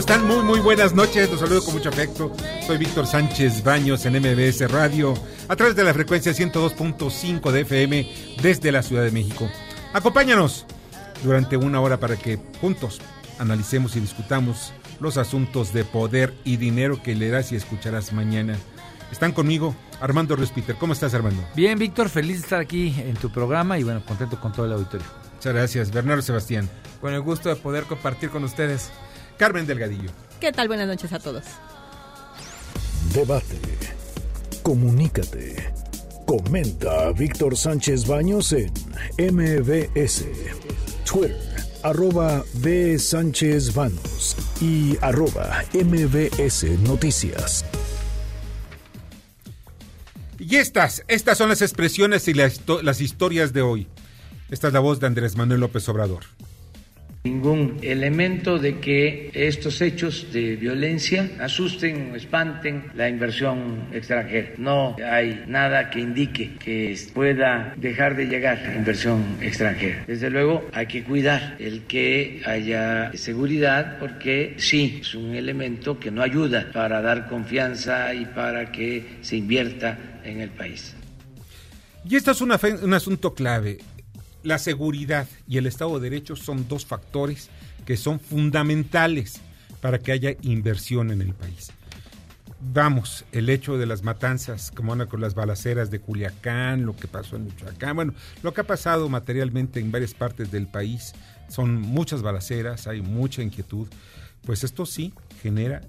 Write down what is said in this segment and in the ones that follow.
Están? Muy, muy buenas noches. Los saludo con mucho afecto. Soy Víctor Sánchez Baños en MBS Radio, a través de la frecuencia 102.5 de FM desde la Ciudad de México. Acompáñanos durante una hora para que juntos analicemos y discutamos los asuntos de poder y dinero que leerás y escucharás mañana. Están conmigo Armando Respiter. ¿Cómo estás, Armando? Bien, Víctor, feliz de estar aquí en tu programa y bueno, contento con todo el auditorio. Muchas gracias. Bernardo Sebastián. Con el gusto de poder compartir con ustedes. Carmen Delgadillo. ¿Qué tal? Buenas noches a todos. Debate. Comunícate. Comenta a Víctor Sánchez Baños en MBS. Twitter, arroba B. Sánchez Baños y arroba MBS Noticias. Y estas, estas son las expresiones y las, las historias de hoy. Esta es la voz de Andrés Manuel López Obrador ningún elemento de que estos hechos de violencia asusten o espanten la inversión extranjera. No hay nada que indique que pueda dejar de llegar inversión extranjera. Desde luego hay que cuidar el que haya seguridad porque sí, es un elemento que no ayuda para dar confianza y para que se invierta en el país. Y esto es un asunto clave la seguridad y el Estado de Derecho son dos factores que son fundamentales para que haya inversión en el país. Vamos, el hecho de las matanzas, como van con las balaceras de Culiacán, lo que pasó en Michoacán, bueno, lo que ha pasado materialmente en varias partes del país, son muchas balaceras, hay mucha inquietud, pues esto sí genera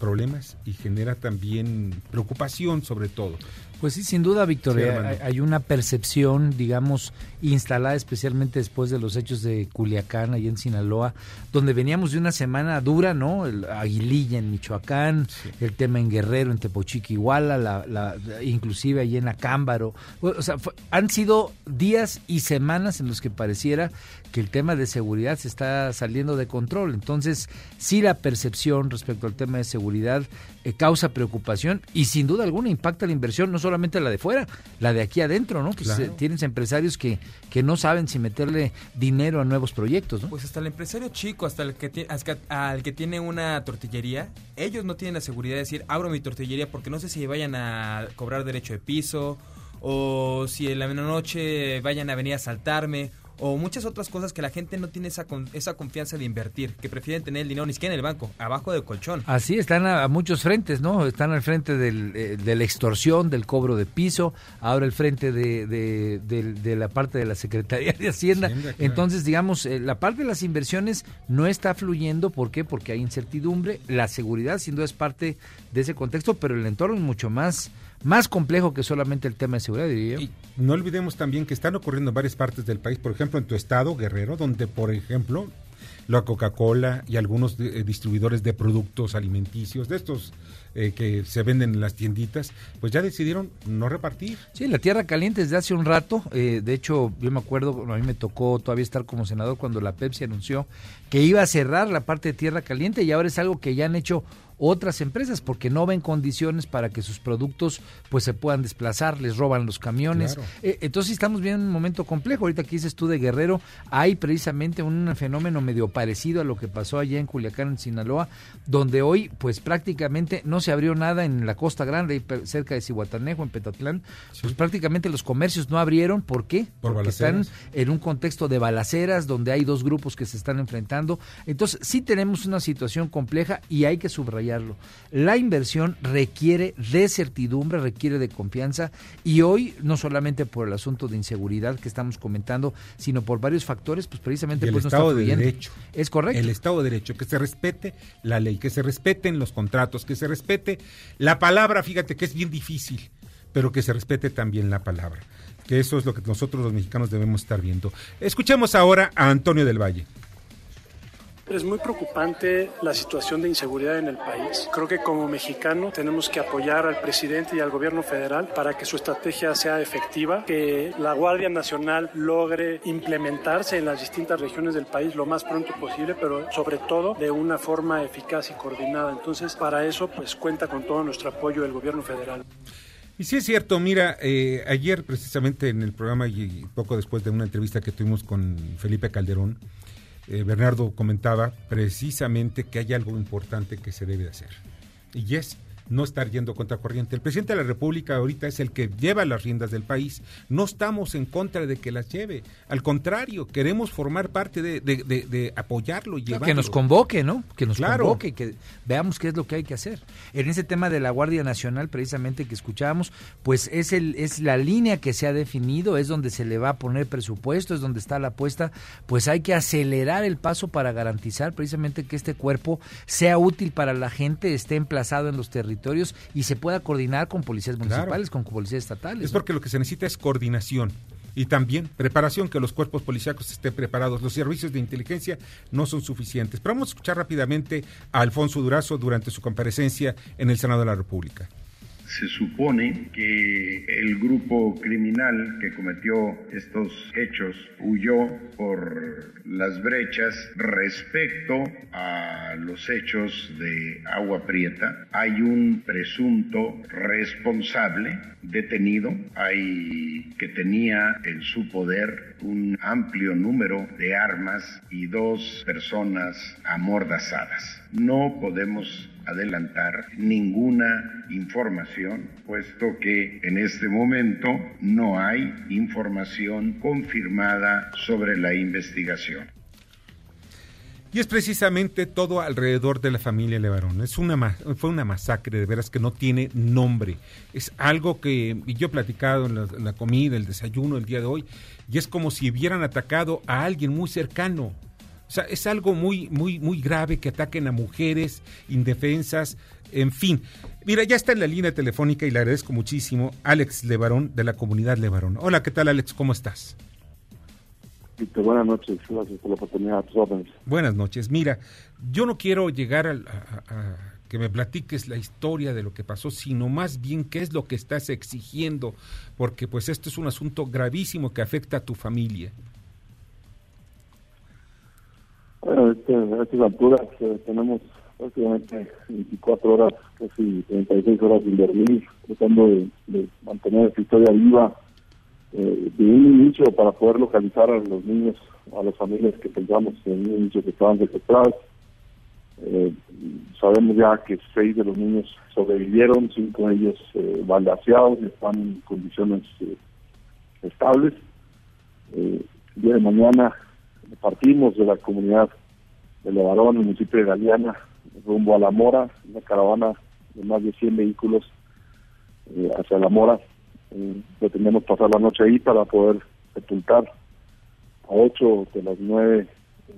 problemas y genera también preocupación sobre todo. Pues sí, sin duda, Víctor, eh, hay, una percepción, digamos, instalada especialmente después de los hechos de Culiacán, ahí en Sinaloa, donde veníamos de una semana dura, ¿no? El Aguililla en Michoacán, el tema en Guerrero, en Tepochique, Iguala, la, inclusive ahí en Acámbaro. O sea, han sido días y semanas en los que pareciera que el tema de seguridad se está saliendo de control. Entonces, sí la percepción respecto al tema de seguridad eh, causa preocupación y sin duda alguna impacta la inversión, no solamente la de fuera, la de aquí adentro, ¿no? Eh, tienes empresarios que, que no saben si meterle dinero a nuevos proyectos, ¿no? Pues hasta el empresario chico, hasta el que, hasta al que tiene una tortillería, ellos no tienen la seguridad de decir, abro mi tortillería porque no sé si vayan a cobrar derecho de piso o si en la noche vayan a venir a asaltarme o muchas otras cosas que la gente no tiene esa, esa confianza de invertir, que prefieren tener el dinero ni siquiera en el banco, abajo del colchón. Así, están a, muchos frentes, ¿no? Están al frente del, eh, de la extorsión, del cobro de piso, ahora el frente de, de, la parte de la Secretaría de Hacienda. Entonces, digamos, eh, la parte de las inversiones no está fluyendo, ¿por qué? Porque hay incertidumbre, la seguridad sin duda es parte de ese contexto, pero el entorno es mucho más más complejo que solamente el tema de seguridad, diría Y no olvidemos también que están ocurriendo en varias partes del país, por ejemplo, en tu estado, Guerrero, donde, por ejemplo, la Coca-Cola y algunos eh, distribuidores de productos alimenticios, de estos eh, que se venden en las tienditas, pues ya decidieron no repartir. Sí, la tierra caliente desde hace un rato, eh, de hecho yo me acuerdo, a mí me tocó todavía estar como senador cuando la Pepsi anunció que iba a cerrar la parte de tierra caliente y ahora es algo que ya han hecho otras empresas porque no ven condiciones para que sus productos pues se puedan desplazar, les roban los camiones. Eh, entonces estamos viendo un momento complejo. Ahorita que dices tú de Guerrero, hay precisamente un fenómeno medio parecido a lo que pasó allá en Culiacán, en Sinaloa, donde hoy pues prácticamente no se abrió nada en la Costa Grande, cerca de Cihuatanejo, en Petatlán. Pues prácticamente los comercios no abrieron. ¿Por qué? Porque están en un contexto de balaceras donde hay dos grupos que se están enfrentando. Entonces sí tenemos una situación compleja y hay que subrayar La inversión requiere de certidumbre, requiere de confianza y hoy no solamente por el asunto de inseguridad que estamos comentando, sino por varios factores, pues precisamente el pues Estado de Derecho. Es correcto. El Estado de Derecho, que se respete la ley, que se respeten los contratos, que se respete la palabra, fíjate que es bien difícil, pero que se respete también la palabra. Que eso es lo que nosotros los mexicanos debemos estar viendo. Escuchemos ahora a Antonio del Valle. Es muy preocupante la situación de inseguridad en el país. Creo que como mexicano tenemos que apoyar al presidente y al gobierno federal para que su estrategia sea efectiva, que la Guardia Nacional logre implementarse en las distintas regiones del país lo más pronto posible, pero sobre todo de una forma eficaz y coordinada. Entonces, para eso, pues cuenta con todo nuestro apoyo del gobierno federal. Y sí es cierto, mira, eh, ayer precisamente en el programa y poco después de una entrevista que tuvimos con Felipe Calderón, eh, Bernardo comentaba precisamente que hay algo importante que se debe hacer. Y es no estar yendo contra corriente. El presidente de la República ahorita es el que lleva las riendas del país. No estamos en contra de que las lleve. Al contrario, queremos formar parte de, de, apoyarlo y llevarlo. Que nos convoque, ¿no? Que nos convoque, que veamos qué es lo que hay que hacer. En ese tema de la Guardia Nacional, precisamente que escuchábamos, pues es, el, es la línea que se ha definido, es donde se le va a poner presupuesto, es donde está la apuesta. Pues hay que acelerar el paso para garantizar precisamente que este cuerpo sea útil para la gente, esté emplazado en los territorios y se pueda coordinar con policías municipales, con policías estatales. Es porque lo que se necesita es coordinación y también preparación, que los cuerpos policíacos estén preparados. Los servicios de inteligencia no son suficientes. Pero vamos a escuchar rápidamente a Alfonso Durazo durante su comparecencia en el Senado de la República se supone que el grupo criminal que cometió estos hechos huyó por las brechas respecto a los hechos de Agua Prieta. Hay un presunto responsable detenido, hay que tenía en su poder un amplio número de armas y dos personas amordazadas. No podemos adelantar ninguna información, puesto que en este momento no hay información confirmada sobre la investigación. Y es precisamente todo alrededor de la familia Levarón. Es una fue una masacre de veras que no tiene nombre. Es algo que yo he platicado en la, comida, el desayuno el día de hoy, y es como si hubieran atacado a alguien muy cercano, o sea, es algo muy, muy, muy grave que ataquen a mujeres indefensas, en fin. Mira, ya está en la línea telefónica y le agradezco muchísimo Alex Levarón de la comunidad Levarón. Hola, ¿qué tal Alex? ¿Cómo estás? Buenas noches, gracias por la oportunidad. Buenas noches. Mira, yo no quiero llegar a, a, que me platiques la historia de lo que pasó, sino más bien qué es lo que estás exigiendo, porque pues esto es un asunto gravísimo que afecta a tu familia. Bueno, este, a estas alturas eh, tenemos prácticamente 24 horas, casi 36 horas sin dormir, tratando de, mantener esta historia viva eh, de un inicio para poder localizar a los niños, a las familias que pensamos en un inicio que estaban secuestrados. Eh, sabemos ya que seis de los niños sobrevivieron, cinco de ellos eh, y están en condiciones eh, estables. el día de mañana partimos de la comunidad de Levarón, municipio de Galeana, rumbo a La Mora, una caravana de más de 100 vehículos eh, hacia La Mora. Eh, pretendemos pasar la noche ahí para poder sepultar a ocho de las nueve eh,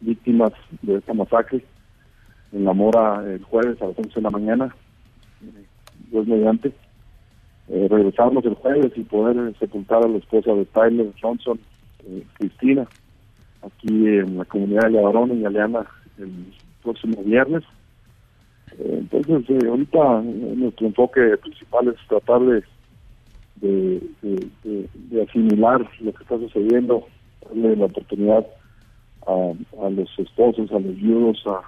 víctimas de esta masacre en La Mora el jueves a las 11 de la mañana, Dios mediante. regresarnos el jueves y poder sepultar a la esposa de Tyler Johnson, Cristina, aquí en la comunidad de Levarón, en Galeana, el próximo viernes. Eh, entonces, eh, ahorita eh, nuestro enfoque principal es tratar de, de, asimilar lo que está sucediendo, darle la oportunidad a, a los esposos, a los viudos, a,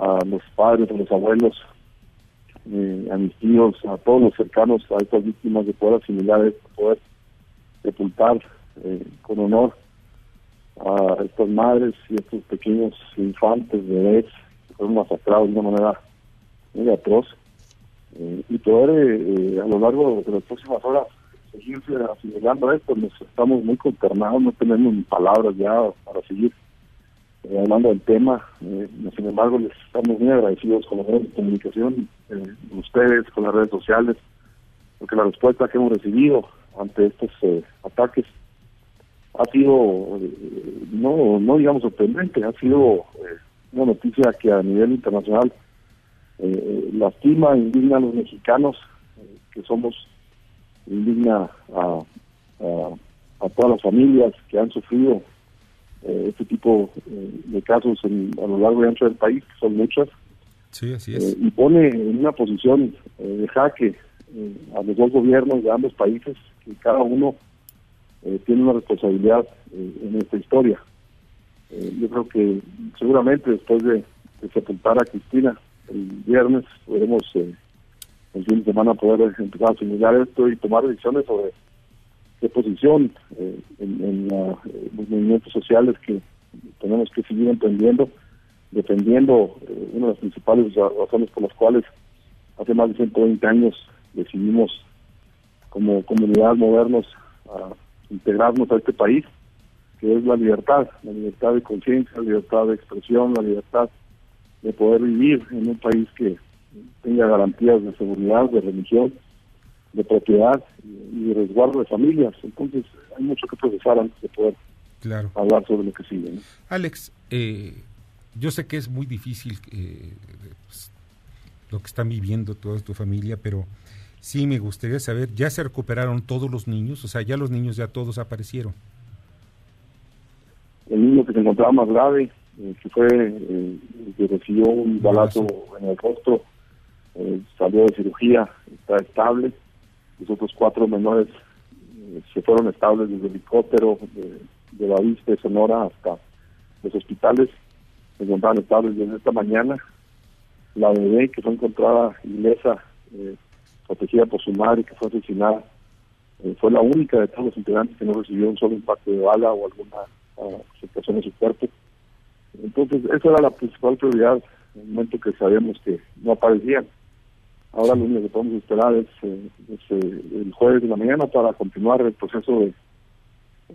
a los padres, a los abuelos, a mis tíos, a todos los cercanos a estas víctimas de poder asimilar esto, poder sepultar con honor a estas madres y estos pequeños infantes, bebés, que fueron masacrados de una manera muy atroz, eh, y poder eh, eh, a lo largo de las próximas horas seguirse asimilando esto. Nos estamos muy consternados, no tenemos palabras ya para seguir eh, hablando del tema. Eh, sin embargo, les estamos muy agradecidos con los medios de comunicación, eh, ustedes, con las redes sociales, porque la respuesta que hemos recibido ante estos ataques ha sido, no, no digamos sorprendente, ha sido una noticia que a nivel internacional lastima, indigna a los mexicanos, que somos, indigna a, a todas las familias que han sufrido eh, este tipo eh, de casos a lo largo y ancho del país, que son muchas. Sí, así es. Eh, y pone en una posición de jaque a los dos gobiernos de ambos países, que cada uno tiene una responsabilidad en esta historia. yo creo que seguramente después de, sepultar a Cristina el viernes, podremos el fin de semana poder empezar a asimilar esto y tomar decisiones sobre de posición eh, en, los movimientos sociales que tenemos que seguir emprendiendo, defendiendo eh, una de las principales razones por las cuales hace más de 120 años decidimos como comunidad movernos a integrarnos a este país, que es la libertad, la libertad de conciencia, la libertad de expresión, la libertad de poder vivir en un país que tenga garantías de seguridad, de religión, de propiedad y de resguardo de familias. Entonces hay mucho que procesar antes de poder claro. hablar sobre lo que sigue. Alex, eh, yo sé que es muy difícil eh, pues, lo que están viviendo toda tu familia, pero sí me gustaría saber, ¿ya se recuperaron todos los niños? O sea, ya los niños ya todos aparecieron. El niño que se encontraba más grave, eh, que fue, que recibió un balazo en el rostro, salió de cirugía, está estable los otros cuatro menores eh, se fueron estables desde el helicóptero de, de la de Sonora hasta los hospitales. Se encontraban estables desde esta mañana. La bebé que fue encontrada ilesa, eh, protegida por su madre, que fue asesinada, eh, fue la única de todos los integrantes que no recibió un solo impacto de bala o alguna afectación en su cuerpo. Entonces, esa era la principal prioridad en el momento que sabíamos que no aparecían. Ahora lo único que podemos esperar es, eh, eh, el jueves de la mañana para continuar el proceso de,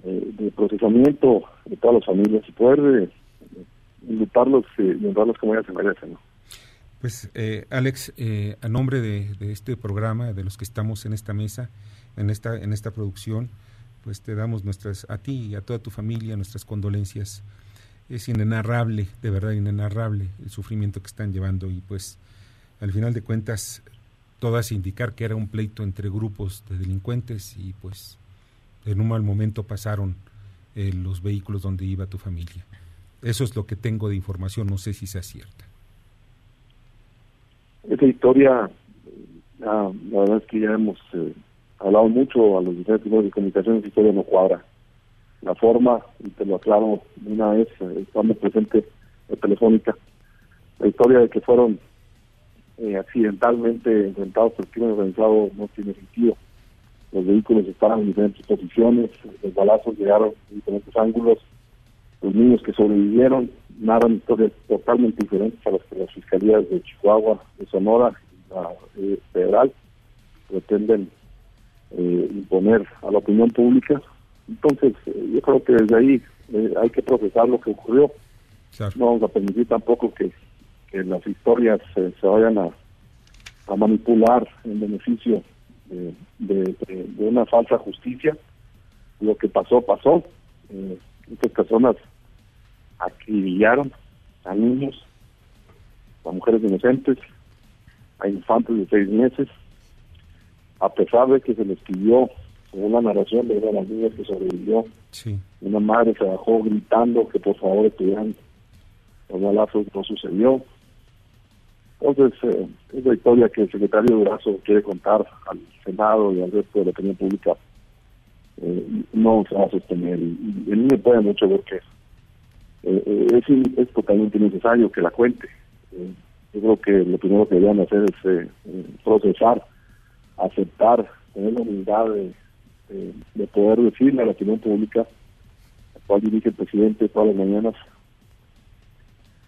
de procesamiento de todas las familias y poder eh, invitarlos y honrarlos como ellas se merecen. Pues Alex, a nombre de, este programa, de los que estamos en esta mesa, en esta en esta producción, pues te damos nuestras a ti y a toda tu familia nuestras condolencias. Es inenarrable, de verdad inenarrable el sufrimiento que están llevando y pues al final de cuentas todas indicar que era un pleito entre grupos de delincuentes y pues en un mal momento pasaron eh, los vehículos donde iba tu familia. Eso es lo que tengo de información, no sé si sea cierta. Esa historia, la verdad es que ya hemos eh, hablado mucho a los diferentes medios de comunicación, historia no cuadra. La forma, y te lo aclaro una vez, eh, estando presente en Telefónica, la historia de que fueron eh, accidentalmente enfrentados por crimen organizado no tiene sentido. Los vehículos estaban en diferentes posiciones, los balazos llegaron en diferentes ángulos, los niños que sobrevivieron narran historias totalmente diferentes a las que las fiscalías de Chihuahua, de Sonora y la eh, federal pretenden imponer a la opinión pública. Entonces, yo creo que desde ahí hay que procesar lo que ocurrió. No vamos a permitir tampoco que que las historias se vayan a, manipular en beneficio de, una falsa justicia. Lo que pasó, pasó. Eh, estas personas acribillaron a niños, a mujeres inocentes, a infantes de seis meses, a pesar de que se les pidió, según la narración de una de las niñas que sobrevivió, una madre se bajó gritando que por favor estuvieran los balazos, no sucedió. Entonces, eh, es la historia que el secretario Durazo quiere contar al Senado y al resto de la opinión pública. Eh, no se va a sostener. Y, y el niño puede mucho ver que eh, es, es totalmente necesario que la cuente. yo creo que lo primero que deberían hacer es procesar, aceptar, tener la humildad de, de poder decirle a la opinión pública, a cual dirige el presidente todas las mañanas,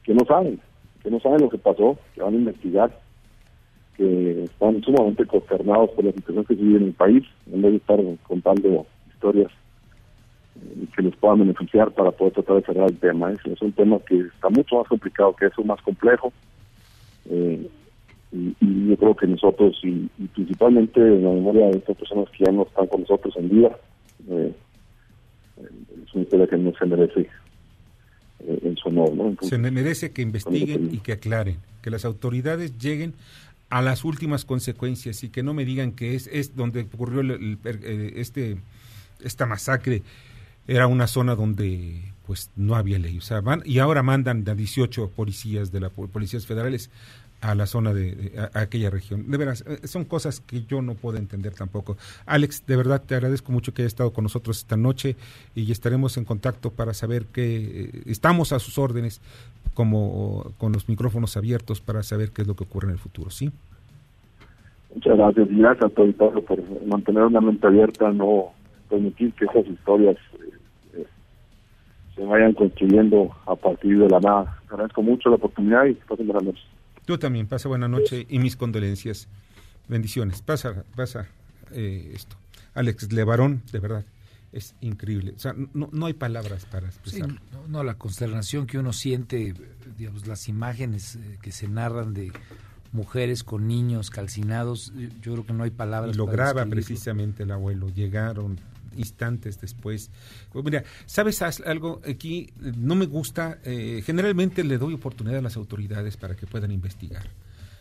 que no saben que no saben lo que pasó, que van a investigar, que están sumamente consternados por la situación que se vive en el país, en vez de estar contando historias que les puedan beneficiar para poder tratar de cerrar el tema. Es, es un tema que está mucho más complicado que eso, más complejo. Eh, y, yo creo que nosotros, y, principalmente en la memoria de estas personas que ya no están con nosotros en vida, eh, es una historia que no se merece eh, en su honor. ¿no? se merece que investiguen y que aclaren, que las autoridades lleguen a las últimas consecuencias y que no me digan que es, es donde ocurrió este esta masacre era una zona donde pues no había ley. O sea, van, y ahora mandan a 18 policías de las policías federales a la zona de, aquella región. De veras, eh, son cosas que yo no puedo entender tampoco. Alex, de verdad te agradezco mucho que hayas estado con nosotros esta noche y estaremos en contacto para saber que eh, estamos a sus órdenes como con los micrófonos abiertos para saber qué es lo que ocurre en el futuro, ¿sí? Muchas gracias y gracias a todo por mantener una mente abierta, no permitir que esas historias eh, se vayan construyendo a partir de la nada. Agradezco mucho la oportunidad y pasen buenas noches. Tú también, pasa buena noche y mis condolencias. Bendiciones. Pasa, pasa eh, esto. Alex Levarón, de verdad, es increíble. O sea, no, no hay palabras para expresarlo. no, la consternación que uno siente, digamos, las imágenes eh, que se narran de mujeres con niños calcinados, yo creo que no hay palabras. lo graba precisamente el abuelo. Llegaron instantes después. Pues mira, ¿sabes algo? Aquí no me gusta, eh, generalmente le doy oportunidad a las autoridades para que puedan investigar.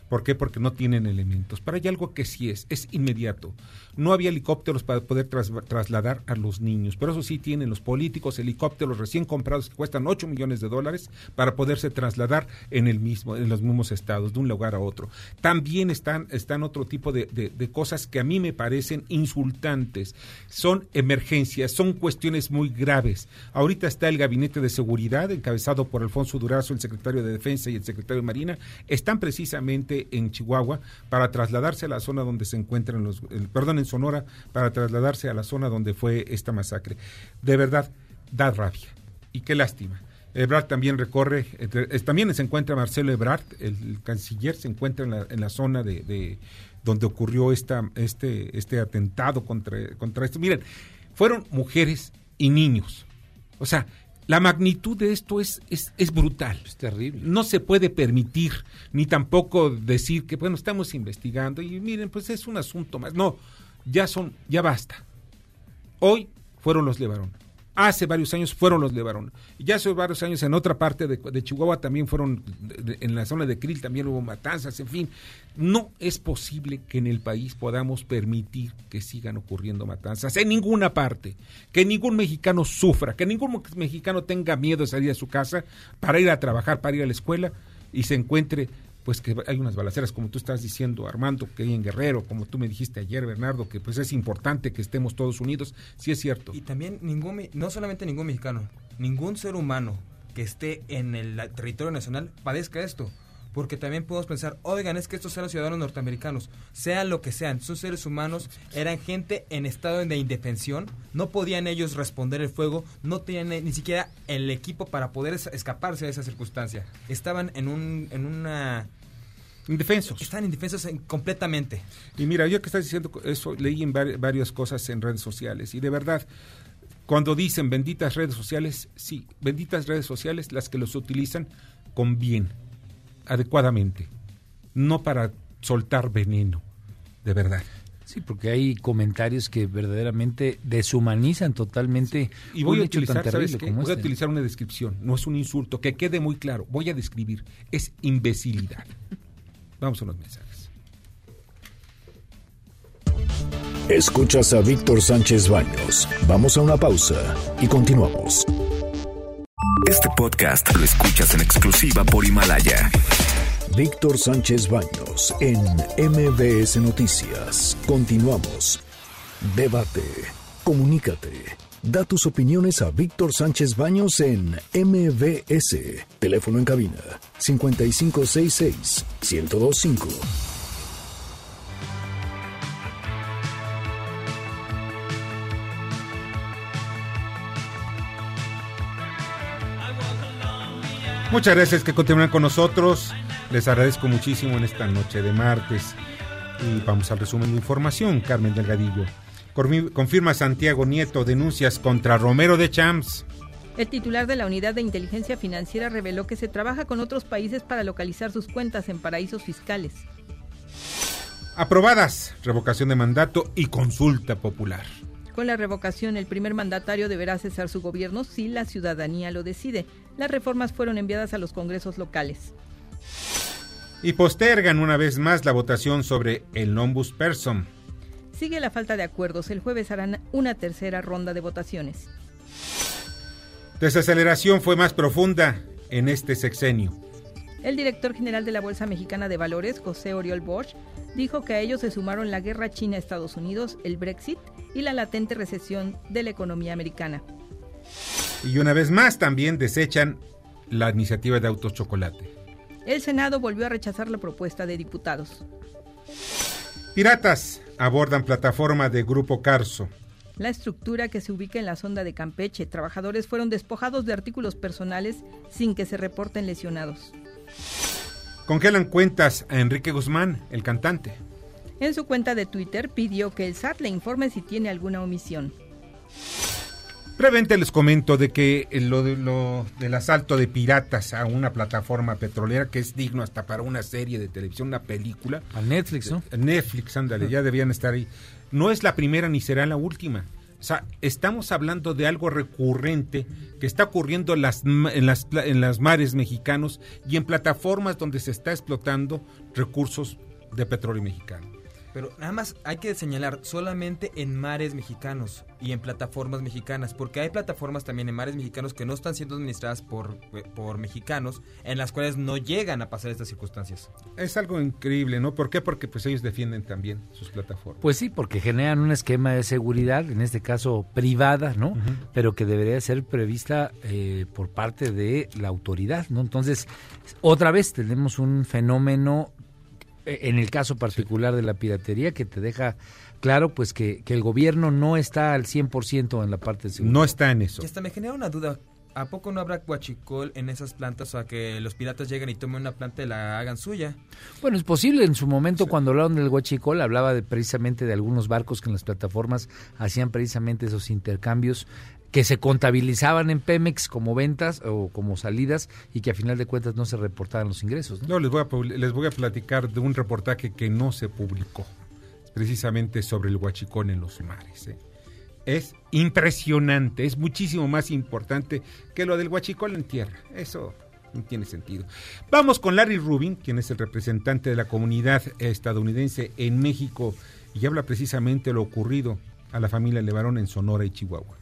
¿Por qué? Porque no tienen elementos. Pero hay algo que sí es, es inmediato. No había helicópteros para poder trasladar a los niños, pero eso sí tienen los políticos helicópteros recién comprados que cuestan 8 millones de dólares para poderse trasladar en el mismo, en los mismos estados, de un lugar a otro. También están, están otro tipo de, de cosas que a mí me parecen insultantes. Son emergencias, son cuestiones muy graves. Ahorita está el gabinete de seguridad, encabezado por Alfonso Durazo, el secretario de Defensa y el secretario de Marina, están precisamente en Chihuahua para trasladarse a la zona donde se encuentran los, perdón, en Sonora para trasladarse a la zona donde fue esta masacre. De verdad, da rabia y qué lástima. Ebrard también recorre, también se encuentra Marcelo Ebrard, el, canciller, se encuentra en la, zona de, donde ocurrió esta, este, este atentado contra, contra esto. Miren, fueron mujeres y niños. O sea, la magnitud de esto es, es, es brutal. Es terrible. No se puede permitir, ni tampoco decir que, bueno, estamos investigando y miren, pues es un asunto más. No, ya son, ya basta. Hoy fueron los Levarón hace varios años fueron los Levarón. Y ya hace varios años en otra parte de, Chihuahua también fueron, en la zona de Krill también hubo matanzas, en fin. No es posible que en el país podamos permitir que sigan ocurriendo matanzas en ninguna parte, que ningún mexicano sufra, que ningún mexicano tenga miedo de salir a su casa para ir a trabajar, para ir a la escuela y se encuentre pues que hay unas balaceras, como tú estás diciendo, Armando, que hay en Guerrero, como tú me dijiste ayer, Bernardo, que pues es importante que estemos todos unidos, sí es cierto. Y también ningún, no solamente ningún mexicano, ningún ser humano que esté en el territorio nacional padezca esto porque también podemos pensar, oigan, es que estos eran ciudadanos norteamericanos, sean lo que sean, son seres humanos, eran gente en estado de indefensión, no podían ellos responder el fuego, no tenían ni siquiera el equipo para poder escaparse de esa circunstancia. Estaban en un en una Indefensos. Están indefensos completamente. Y mira, yo que estás diciendo eso, leí en varias cosas en redes sociales y de verdad, cuando dicen benditas redes sociales, sí, benditas redes sociales las que los utilizan con bien, adecuadamente, no para soltar veneno, de verdad. Sí, porque hay comentarios que verdaderamente deshumanizan totalmente. Y voy a utilizar, Voy a este. utilizar una descripción, no es un insulto, que quede muy claro. Voy a describir, es imbecilidad. Vamos a los mensajes. Escuchas a Víctor Sánchez Baños. Vamos a una pausa y continuamos. Este podcast lo escuchas en exclusiva por Himalaya. Víctor Sánchez Baños en MBS Noticias. Continuamos. Debate. Comunícate. Da tus opiniones a Víctor Sánchez Baños en MBS. Teléfono en cabina 5566 1025. Muchas gracias que continúen con nosotros. Les agradezco muchísimo en esta noche de martes. Y vamos al resumen de información, Carmen Delgadillo. Confirma Santiago Nieto denuncias contra Romero de Champs. El titular de la Unidad de Inteligencia Financiera reveló que se trabaja con otros países para localizar sus cuentas en paraísos fiscales. Aprobadas, revocación de mandato y consulta popular. Con la revocación, el primer mandatario deberá cesar su gobierno si la ciudadanía lo decide. Las reformas fueron enviadas a los congresos locales. Y postergan una vez más la votación sobre el Nombus Person. Sigue la falta de acuerdos. El jueves harán una tercera ronda de votaciones. Desaceleración fue más profunda en este sexenio. El director general de la Bolsa Mexicana de Valores, José Oriol Bosch, dijo que a ellos se sumaron la guerra China-Estados Unidos, el Brexit y la latente recesión de la economía americana. Y una vez más también desechan la iniciativa de autos chocolate. El Senado volvió a rechazar la propuesta de diputados. Piratas abordan plataforma de Grupo Carso. La estructura que se ubica en la sonda de Campeche, trabajadores fueron despojados de artículos personales sin que se reporten lesionados. Congelan cuentas a Enrique Guzmán, el cantante. En su cuenta de Twitter pidió que el SAT le informe si tiene alguna omisión. Brevemente les comento de que lo, lo, del asalto de piratas a una plataforma petrolera que es digno hasta para una serie de televisión, una película. A Netflix, ¿no? Netflix, ándale, ya debían estar ahí. No es la primera ni será la última. O sea, estamos hablando de algo recurrente que está ocurriendo en las, en, las, en las mares mexicanos y en plataformas donde se está explotando recursos de petróleo mexicano. Pero nada más hay que señalar solamente en mares mexicanos y en plataformas mexicanas, porque hay plataformas también en mares mexicanos que no están siendo administradas por, por mexicanos, en las cuales no llegan a pasar estas circunstancias. Es algo increíble, ¿no? ¿Por qué? Porque pues ellos defienden también sus plataformas. Pues sí, porque generan un esquema de seguridad, en este caso privada, ¿no? Pero que debería ser prevista eh, por parte de la autoridad, ¿no? Entonces, otra vez tenemos un fenómeno en el caso particular de la piratería, que te deja claro pues que, el gobierno no está al 100% en la parte de seguridad. No está en eso. Y hasta me genera una duda. ¿A poco no habrá guachicol en esas plantas o a que los piratas lleguen y tomen una planta y la hagan suya? Bueno, es posible. En su momento, cuando hablaron del guachicol, hablaba de, precisamente de algunos barcos que en las plataformas hacían precisamente esos intercambios que se contabilizaban en Pemex como ventas o como salidas y que a final de cuentas no se reportaban los ingresos. No, les, voy a, les voy a platicar de un reportaje que no se publicó, precisamente sobre el huachicón en los mares. ¿eh? Es impresionante, es muchísimo más importante que lo del huachicol en tierra. Eso no tiene sentido. Vamos con Larry Rubin, quien es el representante de la comunidad estadounidense en México y habla precisamente de lo ocurrido a la familia Levarón en Sonora y Chihuahua.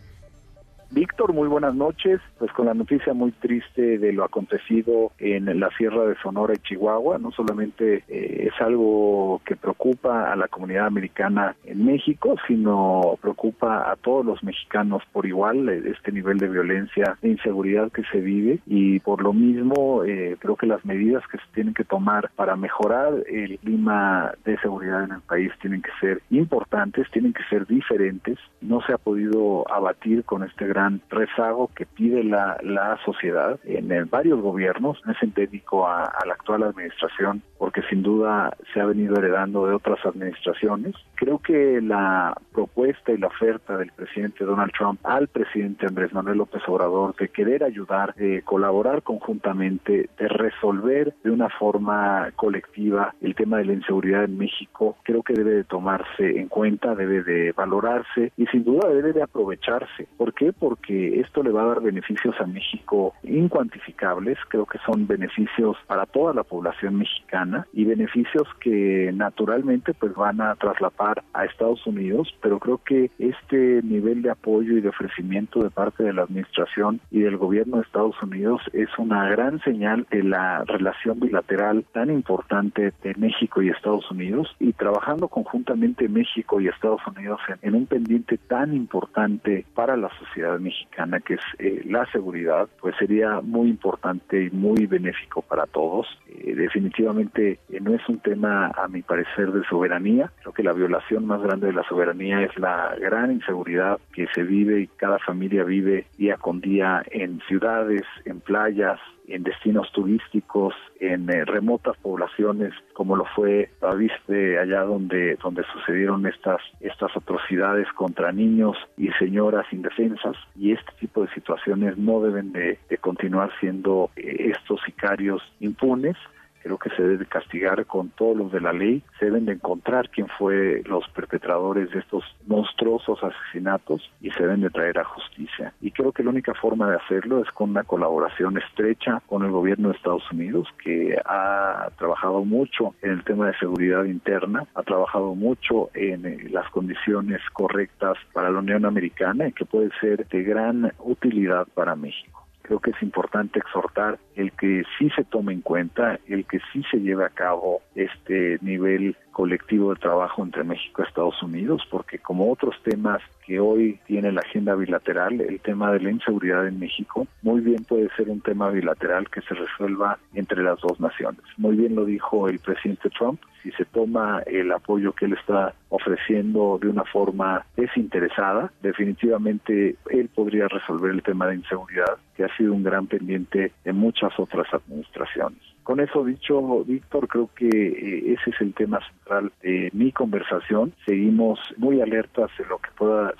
Víctor, muy buenas noches. Pues con la noticia muy triste de lo acontecido en la Sierra de Sonora y Chihuahua, no solamente eh, es algo que preocupa a la comunidad americana en México, sino preocupa a todos los mexicanos por igual eh, este nivel de violencia e inseguridad que se vive y por lo mismo eh, creo que las medidas que se tienen que tomar para mejorar el clima de seguridad en el país tienen que ser importantes, tienen que ser diferentes. No se ha podido abatir con este gran gran rezago que pide la, la sociedad en, varios gobiernos, no es endémico a, la actual administración, porque sin duda se ha venido heredando de otras administraciones. Creo que la propuesta y la oferta del presidente Donald Trump al presidente Andrés Manuel López Obrador de querer ayudar, de colaborar conjuntamente, de resolver de una forma colectiva el tema de la inseguridad en México, creo que debe de tomarse en cuenta, debe de valorarse y sin duda debe de aprovecharse. ¿Por qué? Esto le va a dar beneficios a México incuantificables, creo que son beneficios para toda la población mexicana y beneficios que naturalmente pues van a traslapar a Estados Unidos, pero creo que este nivel de apoyo y de ofrecimiento de parte de la administración y del gobierno de Estados Unidos es una gran señal de la relación bilateral tan importante de México y Estados Unidos. Y trabajando conjuntamente México y Estados Unidos en, en un pendiente tan importante para la sociedad mexicana, que es eh, la seguridad, pues sería muy importante y muy benéfico para todos. Eh, definitivamente eh, no es un tema, a mi parecer, de soberanía. Creo que la violación más grande de la soberanía es la gran inseguridad que se vive y cada familia vive día con día en ciudades, en playas, en destinos turísticos, en eh, remotas poblaciones, como lo fue viste allá donde, donde sucedieron estas, estas atrocidades contra niños y señoras indefensas. Y este tipo de situaciones no deben de, de continuar siendo eh, estos sicarios impunes creo que se debe castigar con todos los de la ley, se deben de encontrar quién fue los perpetradores de estos monstruosos asesinatos y se deben de traer a justicia. Y creo que la única forma de hacerlo es con una colaboración estrecha con el gobierno de Estados Unidos, que ha trabajado mucho en el tema de seguridad interna, ha trabajado mucho en eh, las condiciones correctas para la Unión Americana y que puede ser de gran utilidad para México creo que es importante exhortar el que sí se tome en cuenta, el que sí se lleve a cabo este nivel colectivo de trabajo entre México y Estados Unidos, porque como otros temas que hoy tiene la agenda bilateral, el tema de la inseguridad en México, muy bien puede ser un tema bilateral que se resuelva entre las dos naciones. Muy bien lo dijo el presidente Trump, si se toma el apoyo que él está ofreciendo de una forma desinteresada, definitivamente él podría resolver el tema de inseguridad, que ha sido un gran pendiente de muchas otras administraciones. Con eso dicho, Víctor, creo que eh, ese es el tema central de mi conversación. Seguimos muy alertas de lo que pueda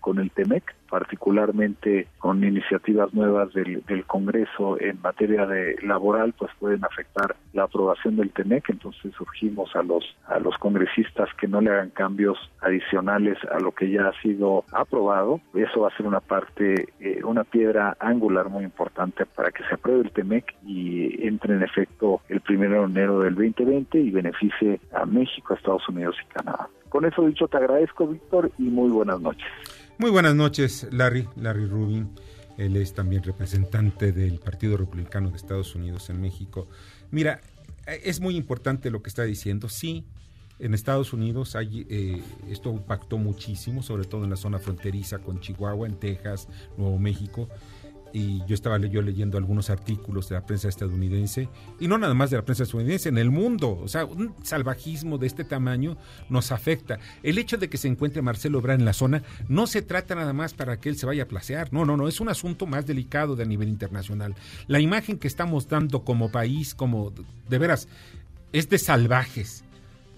con el TEMEC particularmente con iniciativas nuevas del, Congreso en materia de laboral, pues pueden afectar la aprobación del TEMEC, entonces surgimos a los a los congresistas que no le hagan cambios adicionales a lo que ya ha sido aprobado. Eso va a ser una parte, eh, una piedra angular muy importante para que se apruebe el TEMEC y entre en efecto el primero de enero del 2020 y beneficie a México, Estados Unidos y Canadá. Con eso dicho, te agradezco, Víctor, y muy buenas noches. Muy buenas noches, Larry, Larry Rubin. Él es también representante del Partido Republicano de Estados Unidos en México. Mira, es muy importante lo que está diciendo. Sí, en Estados Unidos hay, eh, esto impactó muchísimo, sobre todo en la zona fronteriza con Chihuahua, en Texas, Nuevo México y yo estaba yo leyendo algunos artículos de la prensa estadounidense, y no nada más de la prensa estadounidense, en el mundo, o sea, un salvajismo de este tamaño nos afecta. El hecho de que se encuentre Marcelo Ebrard en la zona no se trata nada más para que él se vaya a placear, no, no, no, es un asunto más delicado de nivel internacional. La imagen que estamos dando como país, como de veras, es de salvajes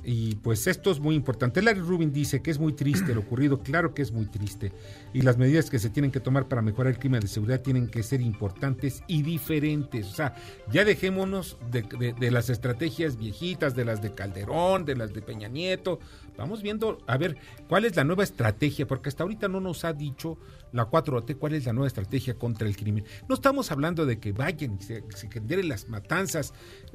y pues esto es muy importante. Larry Rubin dice que es muy triste lo ocurrido, claro que es muy triste. Y las medidas que se tienen que tomar para mejorar el clima de seguridad tienen que ser importantes y diferentes. O sea, ya dejémonos de, de las estrategias viejitas, de las de Calderón, de las de Peña Nieto. Vamos viendo, a ver, cuál es la nueva estrategia, porque hasta ahorita no nos ha dicho la 4T, cuál es la nueva estrategia contra el crimen. No estamos hablando de que vayan y se, se generen las matanzas.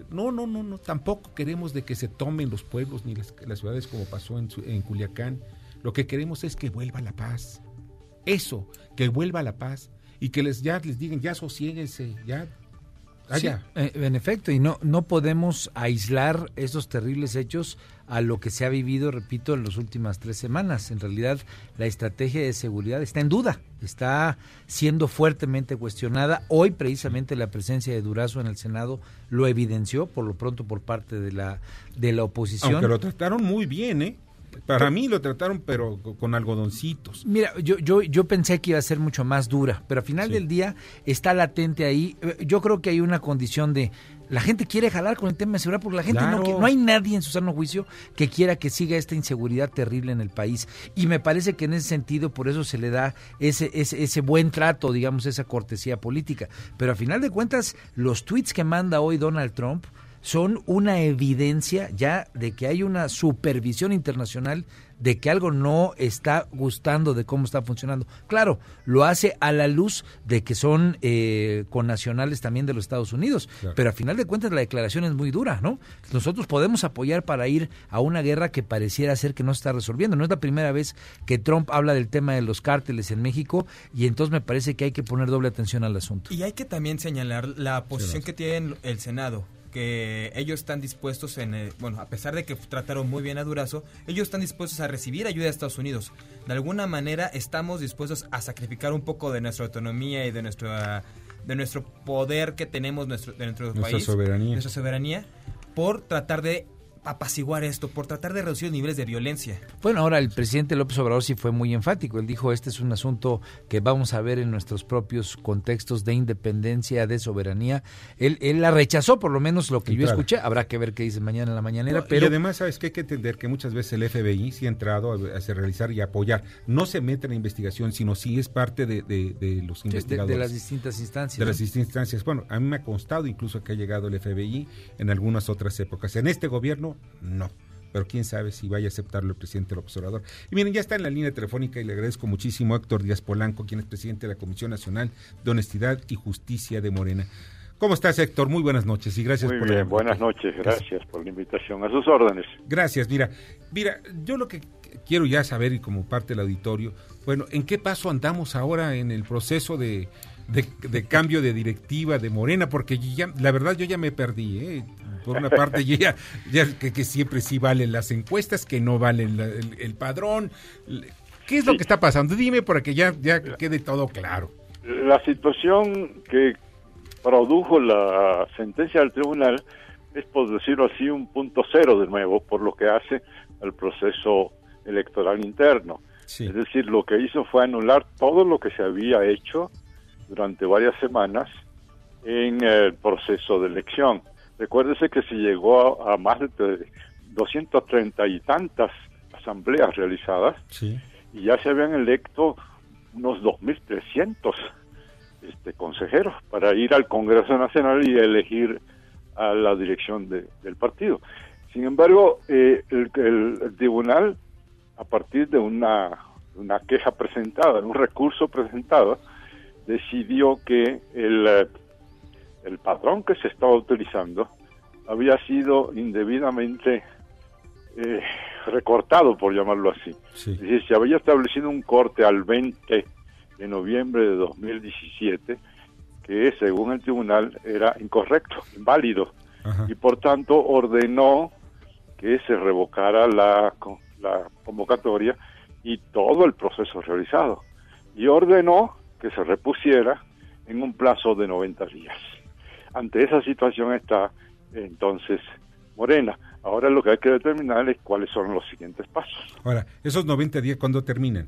No, no, no, no. Tampoco queremos de que se tomen los pueblos ni las, ciudades como pasó en, Culiacán. Lo que queremos es que vuelva la paz. Eso, que vuelva la paz y que les ya les digan ya sosiéguense, ya eh, en efecto, y no, no podemos aislar esos terribles hechos a lo que se ha vivido, repito, en las últimas tres semanas. En realidad, la estrategia de seguridad está en duda, está siendo fuertemente cuestionada. Hoy, precisamente, la presencia de Durazo en el Senado lo evidenció, por lo pronto, por parte de la, de la oposición. Aunque lo trataron muy bien, ¿eh? Para mí lo trataron, pero con algodoncitos. Mira, yo, yo, yo pensé que iba a ser mucho más dura, pero al final del día está latente ahí. Yo creo que hay una condición de la gente quiere jalar con el tema de seguridad porque la gente no, no hay nadie en su sano juicio que quiera que siga esta inseguridad terrible en el país. Y me parece que en ese sentido por eso se le da ese, ese, ese buen trato, digamos, esa cortesía política. Pero a final de cuentas, los tweets que manda hoy Donald Trump son una evidencia ya de que hay una supervisión internacional de que algo no está gustando de cómo está funcionando. Claro, lo hace a la luz de que son eh, connacionales también de los Estados Unidos, pero a final de cuentas la declaración es muy dura, ¿no? Nosotros podemos apoyar para ir a una guerra que pareciera ser que no se está resolviendo. No es la primera vez que Trump habla del tema de los cárteles en México y entonces me parece que hay que poner doble atención al asunto. Y hay que también señalar la posición que tiene el Senado que ellos están dispuestos en, eh, bueno, a pesar de que trataron muy bien a Durazo, ellos están dispuestos a recibir ayuda de Estados Unidos. De alguna manera estamos dispuestos a sacrificar un poco de nuestra autonomía y de nuestra de nuestro poder que tenemos nuestro, de nuestro nuestra país, soberanía. nuestra soberanía, por tratar de apaciguar esto, por tratar de reducir los niveles de violencia. Bueno, ahora el presidente López Obrador sí fue muy enfático. Él dijo, este es un asunto que vamos a ver en nuestros propios contextos de independencia, de soberanía. Él, él la rechazó, por lo menos lo que yo escuché. Habrá que ver qué dice mañana en la mañanera. pero... Y además, ¿sabes que Hay que entender que muchas veces el FBI sí ha entrado a, realizar y apoyar. No se mete en la investigación, sino sí es parte de, los investigadores. De, las distintas instancias. De las distintas instancias. Bueno, a mí me ha constado incluso que ha llegado el FBI en algunas otras épocas. En este gobierno, no pero quién sabe si vaya a aceptarlo el presidente del observador. Y miren, ya está en la línea telefónica y le agradezco muchísimo a Héctor Díaz Polanco, quien es presidente de la Comisión Nacional de Honestidad y Justicia de Morena. ¿Cómo estás, Héctor? Muy buenas noches y gracias Muy bien, buenas noches, gracias por la invitación. A sus órdenes. Gracias, mira, mira, yo lo que quiero ya saber y como parte del auditorio, bueno, ¿en qué paso andamos ahora en el proceso de, de, cambio de directiva de Morena? Porque ya, la verdad yo ya me perdí, ¿eh? Por una parte ya, ya que, siempre sí valen las encuestas, que no valen el, padrón. ¿Qué es lo que está pasando? Dime para que ya, ya quede todo claro. La situación que produjo la sentencia del tribunal es, por decirlo así, un punto cero de nuevo por lo que hace al proceso electoral interno. Es decir, lo que hizo fue anular todo lo que se había hecho durante varias semanas en el proceso de elección. Recuérdese que se llegó a, más de 230 y tantas asambleas realizadas y ya se habían electo unos 2.300 este, consejeros para ir al Congreso Nacional y elegir a la dirección del partido. Sin embargo, eh, el, tribunal, a partir de una, una queja presentada, un recurso presentado, decidió que el el patrón que se estaba utilizando había sido indebidamente eh, recortado, por llamarlo así. Es decir, se había establecido un corte al 20 de noviembre de 2017 que según el tribunal era incorrecto, inválido, y por tanto ordenó que se revocara la, la convocatoria y todo el proceso realizado, y ordenó que se repusiera en un plazo de 90 días. Ante esa situación está entonces Morena. Ahora lo que hay que determinar es cuáles son los siguientes pasos. Ahora, ¿esos 90 días cuándo terminan?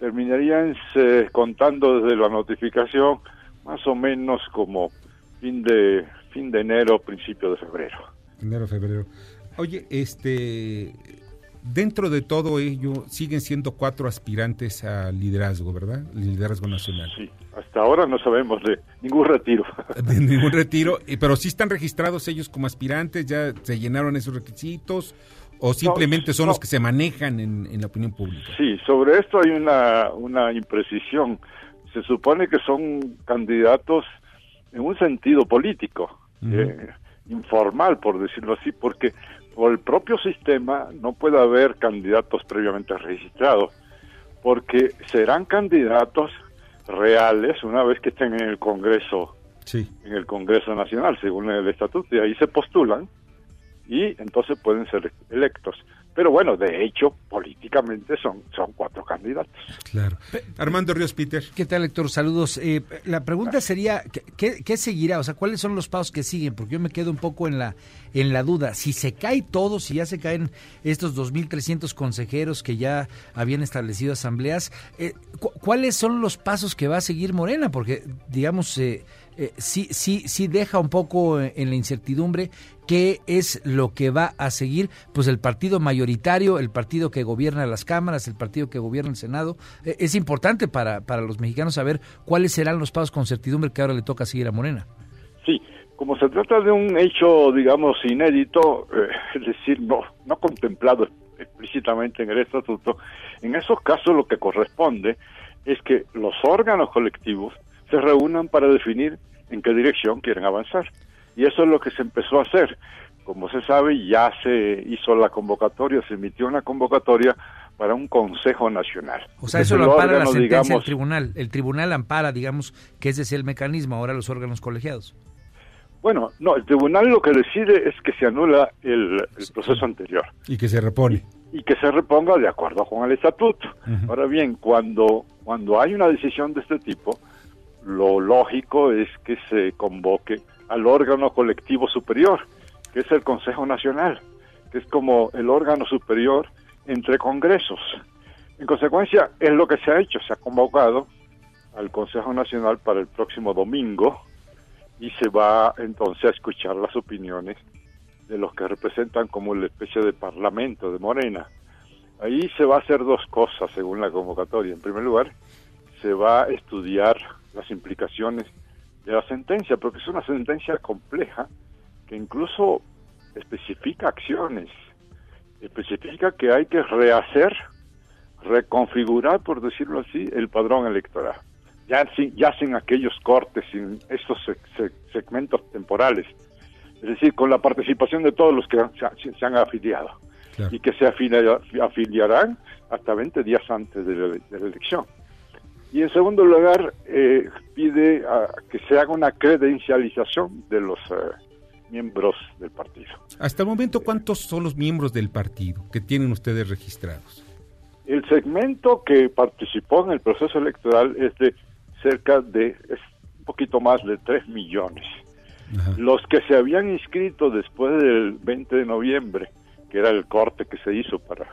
Terminarían eh, contando desde la notificación más o menos como fin de fin de enero, principio de febrero. Enero, febrero. Oye, este dentro de todo ello siguen siendo cuatro aspirantes al liderazgo, ¿verdad? liderazgo nacional. Sí, hasta ahora no sabemos de ningún retiro. De ningún retiro, pero sí están registrados ellos como aspirantes, ya se llenaron esos requisitos o simplemente son los que se manejan en, la opinión pública. Sí, sobre esto hay una, una imprecisión. Se supone que son candidatos en un sentido político, eh, informal, por decirlo así, porque por el propio sistema no puede haber candidatos previamente registrados, porque serán candidatos reales una vez que estén en el Congreso, en el Congreso Nacional, según el estatuto, y ahí se postulan y entonces pueden ser electos. Pero bueno, de hecho, políticamente son, son cuatro candidatos. Claro. Armando Ríos Peter. ¿Qué tal, Héctor? Saludos. Eh, la pregunta sería, ¿qué, ¿qué, seguirá? O sea, ¿cuáles son los pasos que siguen? Porque yo me quedo un poco en la, en la duda. Si se cae todo, si ya se caen estos 2.300 consejeros que ya habían establecido asambleas, eh, ¿cuáles son los pasos que va a seguir Morena? Porque, digamos, eh, eh, sí, sí, sí deja un poco en la incertidumbre qué es lo que va a seguir pues el partido mayoritario, el partido que gobierna las cámaras, el partido que gobierna el Senado. Eh, es importante para, para los mexicanos saber cuáles serán los pasos con certidumbre que ahora le toca seguir a Morena. Sí, como se trata de un hecho, digamos, inédito, eh, es decir, no, no contemplado explícitamente en el estatuto, en esos casos lo que corresponde es que los órganos colectivos se reúnan para definir en qué dirección quieren avanzar. Y eso es lo que se empezó a hacer. Como se sabe, ya se hizo la convocatoria, se emitió una convocatoria para un Consejo Nacional. O sea, eso lo ampara la sentencia del tribunal. El tribunal ampara, digamos, que ese es el mecanismo, ahora los órganos colegiados. Bueno, no, el tribunal lo que decide es que se anula el, proceso anterior. Y que se repone. Y, que se reponga de acuerdo con el estatuto. Ahora bien, cuando, cuando hay una decisión de este tipo, lo lógico es que se convoque al órgano colectivo superior, que es el Consejo Nacional. que es como el órgano superior entre congresos. En consecuencia, es lo que se ha hecho, se ha convocado al Consejo Nacional para el próximo domingo y se va entonces a escuchar las opiniones de los que representan como la especie de parlamento de Morena. Ahí se va a hacer dos cosas según la convocatoria. En primer lugar, se va a estudiar las implicaciones de la sentencia, porque es una sentencia compleja que incluso especifica acciones, especifica que hay que rehacer, reconfigurar, por decirlo así, el padrón electoral. Ya sin, ya sin aquellos cortes, sin estos segmentos temporales. Es decir, con la participación de todos los que se, han afiliado y que se afiliarán hasta 20 días antes de la, elección. Y en segundo lugar, eh, pide que se haga una credencialización de los eh, miembros del partido. Hasta el momento, ¿cuántos son los miembros del partido que tienen ustedes registrados? El segmento que participó en el proceso electoral es de cerca de es un poquito más de 3 millones. Los que se habían inscrito después del 20 de noviembre, que era el corte que se hizo para,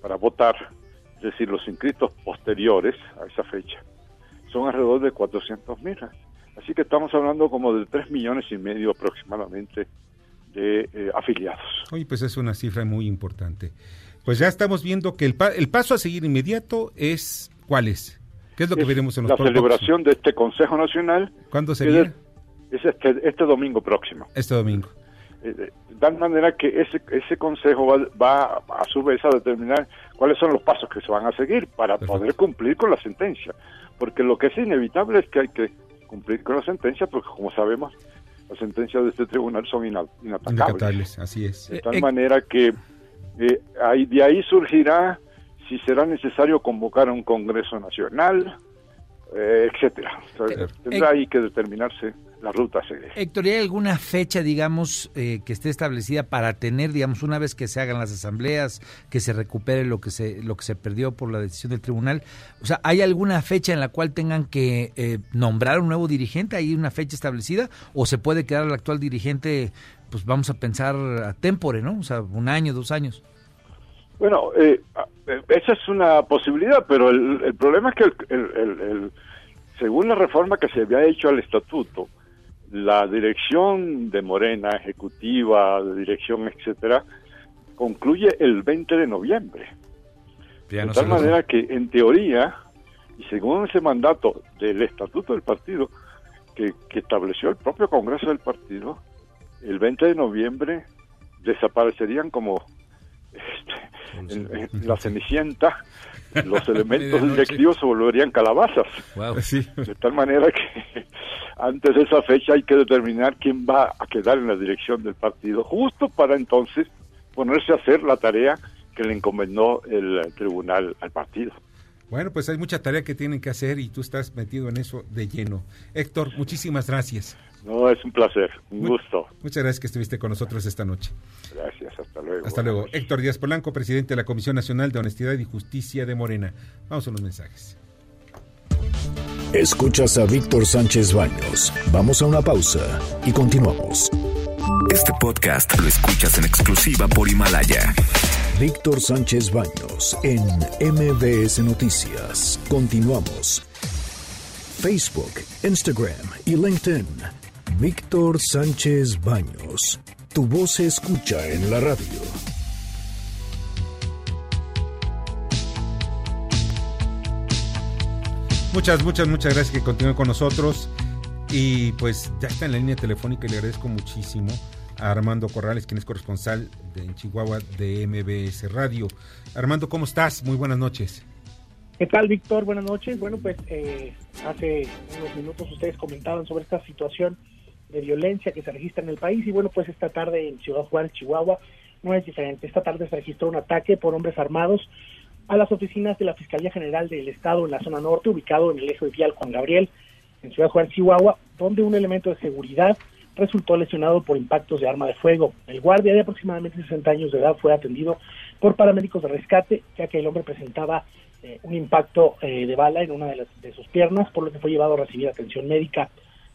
para votar, es decir, los inscritos posteriores a esa fecha, son alrededor de 400 mil. Así que estamos hablando como de 3 millones y medio aproximadamente de eh, afiliados. Oye, pues es una cifra muy importante. Pues ya estamos viendo que el, el paso a seguir inmediato es, ¿cuál es? ¿Qué es lo que veremos en los La celebración de este Consejo Nacional. ¿Cuándo sería? Es, este, este domingo próximo. Este domingo. Eh, de tal manera que ese, ese consejo va, a su vez a determinar cuáles son los pasos que se van a seguir para poder cumplir con la sentencia. Porque lo que es inevitable es que hay que cumplir con la sentencia, porque como sabemos, las sentencias de este tribunal son inatacables. así es. De tal eh, manera que eh, ahí, de ahí surgirá si será necesario convocar a un Congreso Nacional, eh, etcétera. tendrá ahí que determinarse la ruta Héctor, ¿hay alguna fecha, digamos, eh, que esté establecida para tener, digamos, una vez que se hagan las asambleas, que se recupere lo que se lo que se perdió por la decisión del tribunal? O sea, ¿hay alguna fecha en la cual tengan que eh, nombrar un nuevo dirigente? ¿Hay una fecha establecida? ¿O se puede quedar el actual dirigente, pues vamos a pensar a tempore, ¿no? O sea, un año, dos años. Bueno, eh, esa es una posibilidad, pero el, problema es que el, según la reforma que se había hecho al estatuto, la dirección de Morena, ejecutiva, de dirección, etcétera, concluye el 20 de noviembre. de tal manera que, en teoría, y según ese mandato del estatuto del partido, que, estableció el propio Congreso del partido, el 20 de noviembre desaparecerían como la cenicienta los elementos directivos se volverían calabazas. De tal manera que antes de esa fecha hay que determinar quién va a quedar en la dirección del partido, justo para entonces ponerse a hacer la tarea que le encomendó el tribunal al partido. Bueno, pues hay mucha tarea que tienen que hacer y tú estás metido en eso de lleno. Héctor, muchísimas gracias. No, es un placer, un gusto. Muchas gracias que estuviste con nosotros esta noche. Gracias, hasta luego. Hasta luego. Héctor Díaz Polanco, presidente de la Comisión Nacional de Honestidad y Justicia de Morena. Vamos a los mensajes. Escuchas a Víctor Sánchez Baños. Vamos a una pausa y continuamos. Este podcast lo escuchas en exclusiva por Himalaya. Víctor Sánchez Baños en MBS Noticias. Continuamos. Facebook, Instagram y LinkedIn. Víctor Sánchez Baños. Tu voz se escucha en la radio. Muchas, muchas, muchas gracias que continúen con nosotros. Y pues ya está en la línea telefónica y le agradezco muchísimo Armando Corrales, quien es corresponsal de, en Chihuahua de MBS Radio. Armando, ¿cómo estás? Muy buenas noches. ¿Qué tal, Víctor? Buenas noches. Bueno, pues eh, hace unos minutos ustedes comentaban sobre esta situación de violencia que se registra en el país y bueno, pues esta tarde en Ciudad Juárez, Chihuahua, no es diferente. Esta tarde se registró un ataque por hombres armados a las oficinas de la Fiscalía General del Estado en la zona norte, ubicado en el eje vial Juan Gabriel, en Ciudad Juárez, Chihuahua, donde un elemento de seguridad resultó lesionado por impactos de arma de fuego. El guardia de aproximadamente 60 años de edad fue atendido por paramédicos de rescate, ya que el hombre presentaba eh, un impacto eh, de bala en una de, las, de sus piernas, por lo que fue llevado a recibir atención médica.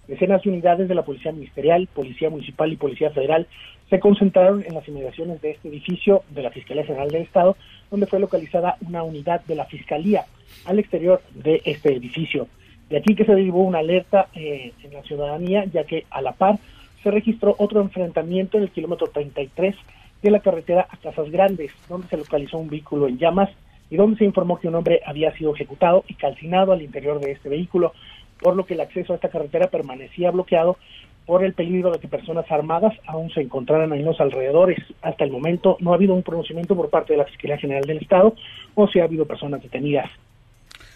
Decenas de unidades de la Policía Ministerial, Policía Municipal y Policía Federal se concentraron en las inmediaciones de este edificio de la Fiscalía General del Estado, donde fue localizada una unidad de la Fiscalía al exterior de este edificio. De aquí que se derivó una alerta eh, en la ciudadanía, ya que a la par se registró otro enfrentamiento en el kilómetro 33 de la carretera a Casas Grandes, donde se localizó un vehículo en llamas y donde se informó que un hombre había sido ejecutado y calcinado al interior de este vehículo, por lo que el acceso a esta carretera permanecía bloqueado por el peligro de que personas armadas aún se encontraran en los alrededores. Hasta el momento no ha habido un pronunciamiento por parte de la Fiscalía General del Estado o si ha habido personas detenidas.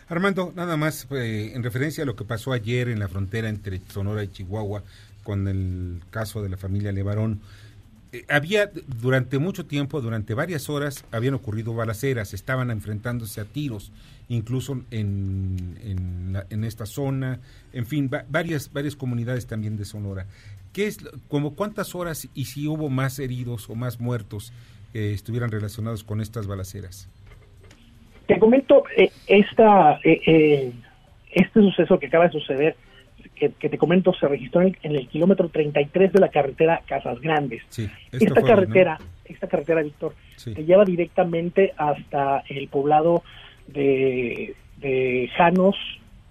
Armando, nada más eh, en referencia a lo que pasó ayer en la frontera entre Sonora y Chihuahua con el caso de la familia Levarón. Eh, había durante mucho tiempo, durante varias horas, habían ocurrido balaceras, estaban enfrentándose a tiros, incluso en, en, esta zona, en fin, varias, varias comunidades también de Sonora. ¿Qué es, como cuántas horas y si hubo más heridos o más muertos que estuvieran relacionados con estas balaceras? Te comento, eh, esta, eh, este suceso que acaba de suceder que, te comento se registró en el, kilómetro 33 de la carretera Casas Grandes. esta carretera, esta carretera, Víctor, te lleva directamente hasta el poblado de, Janos,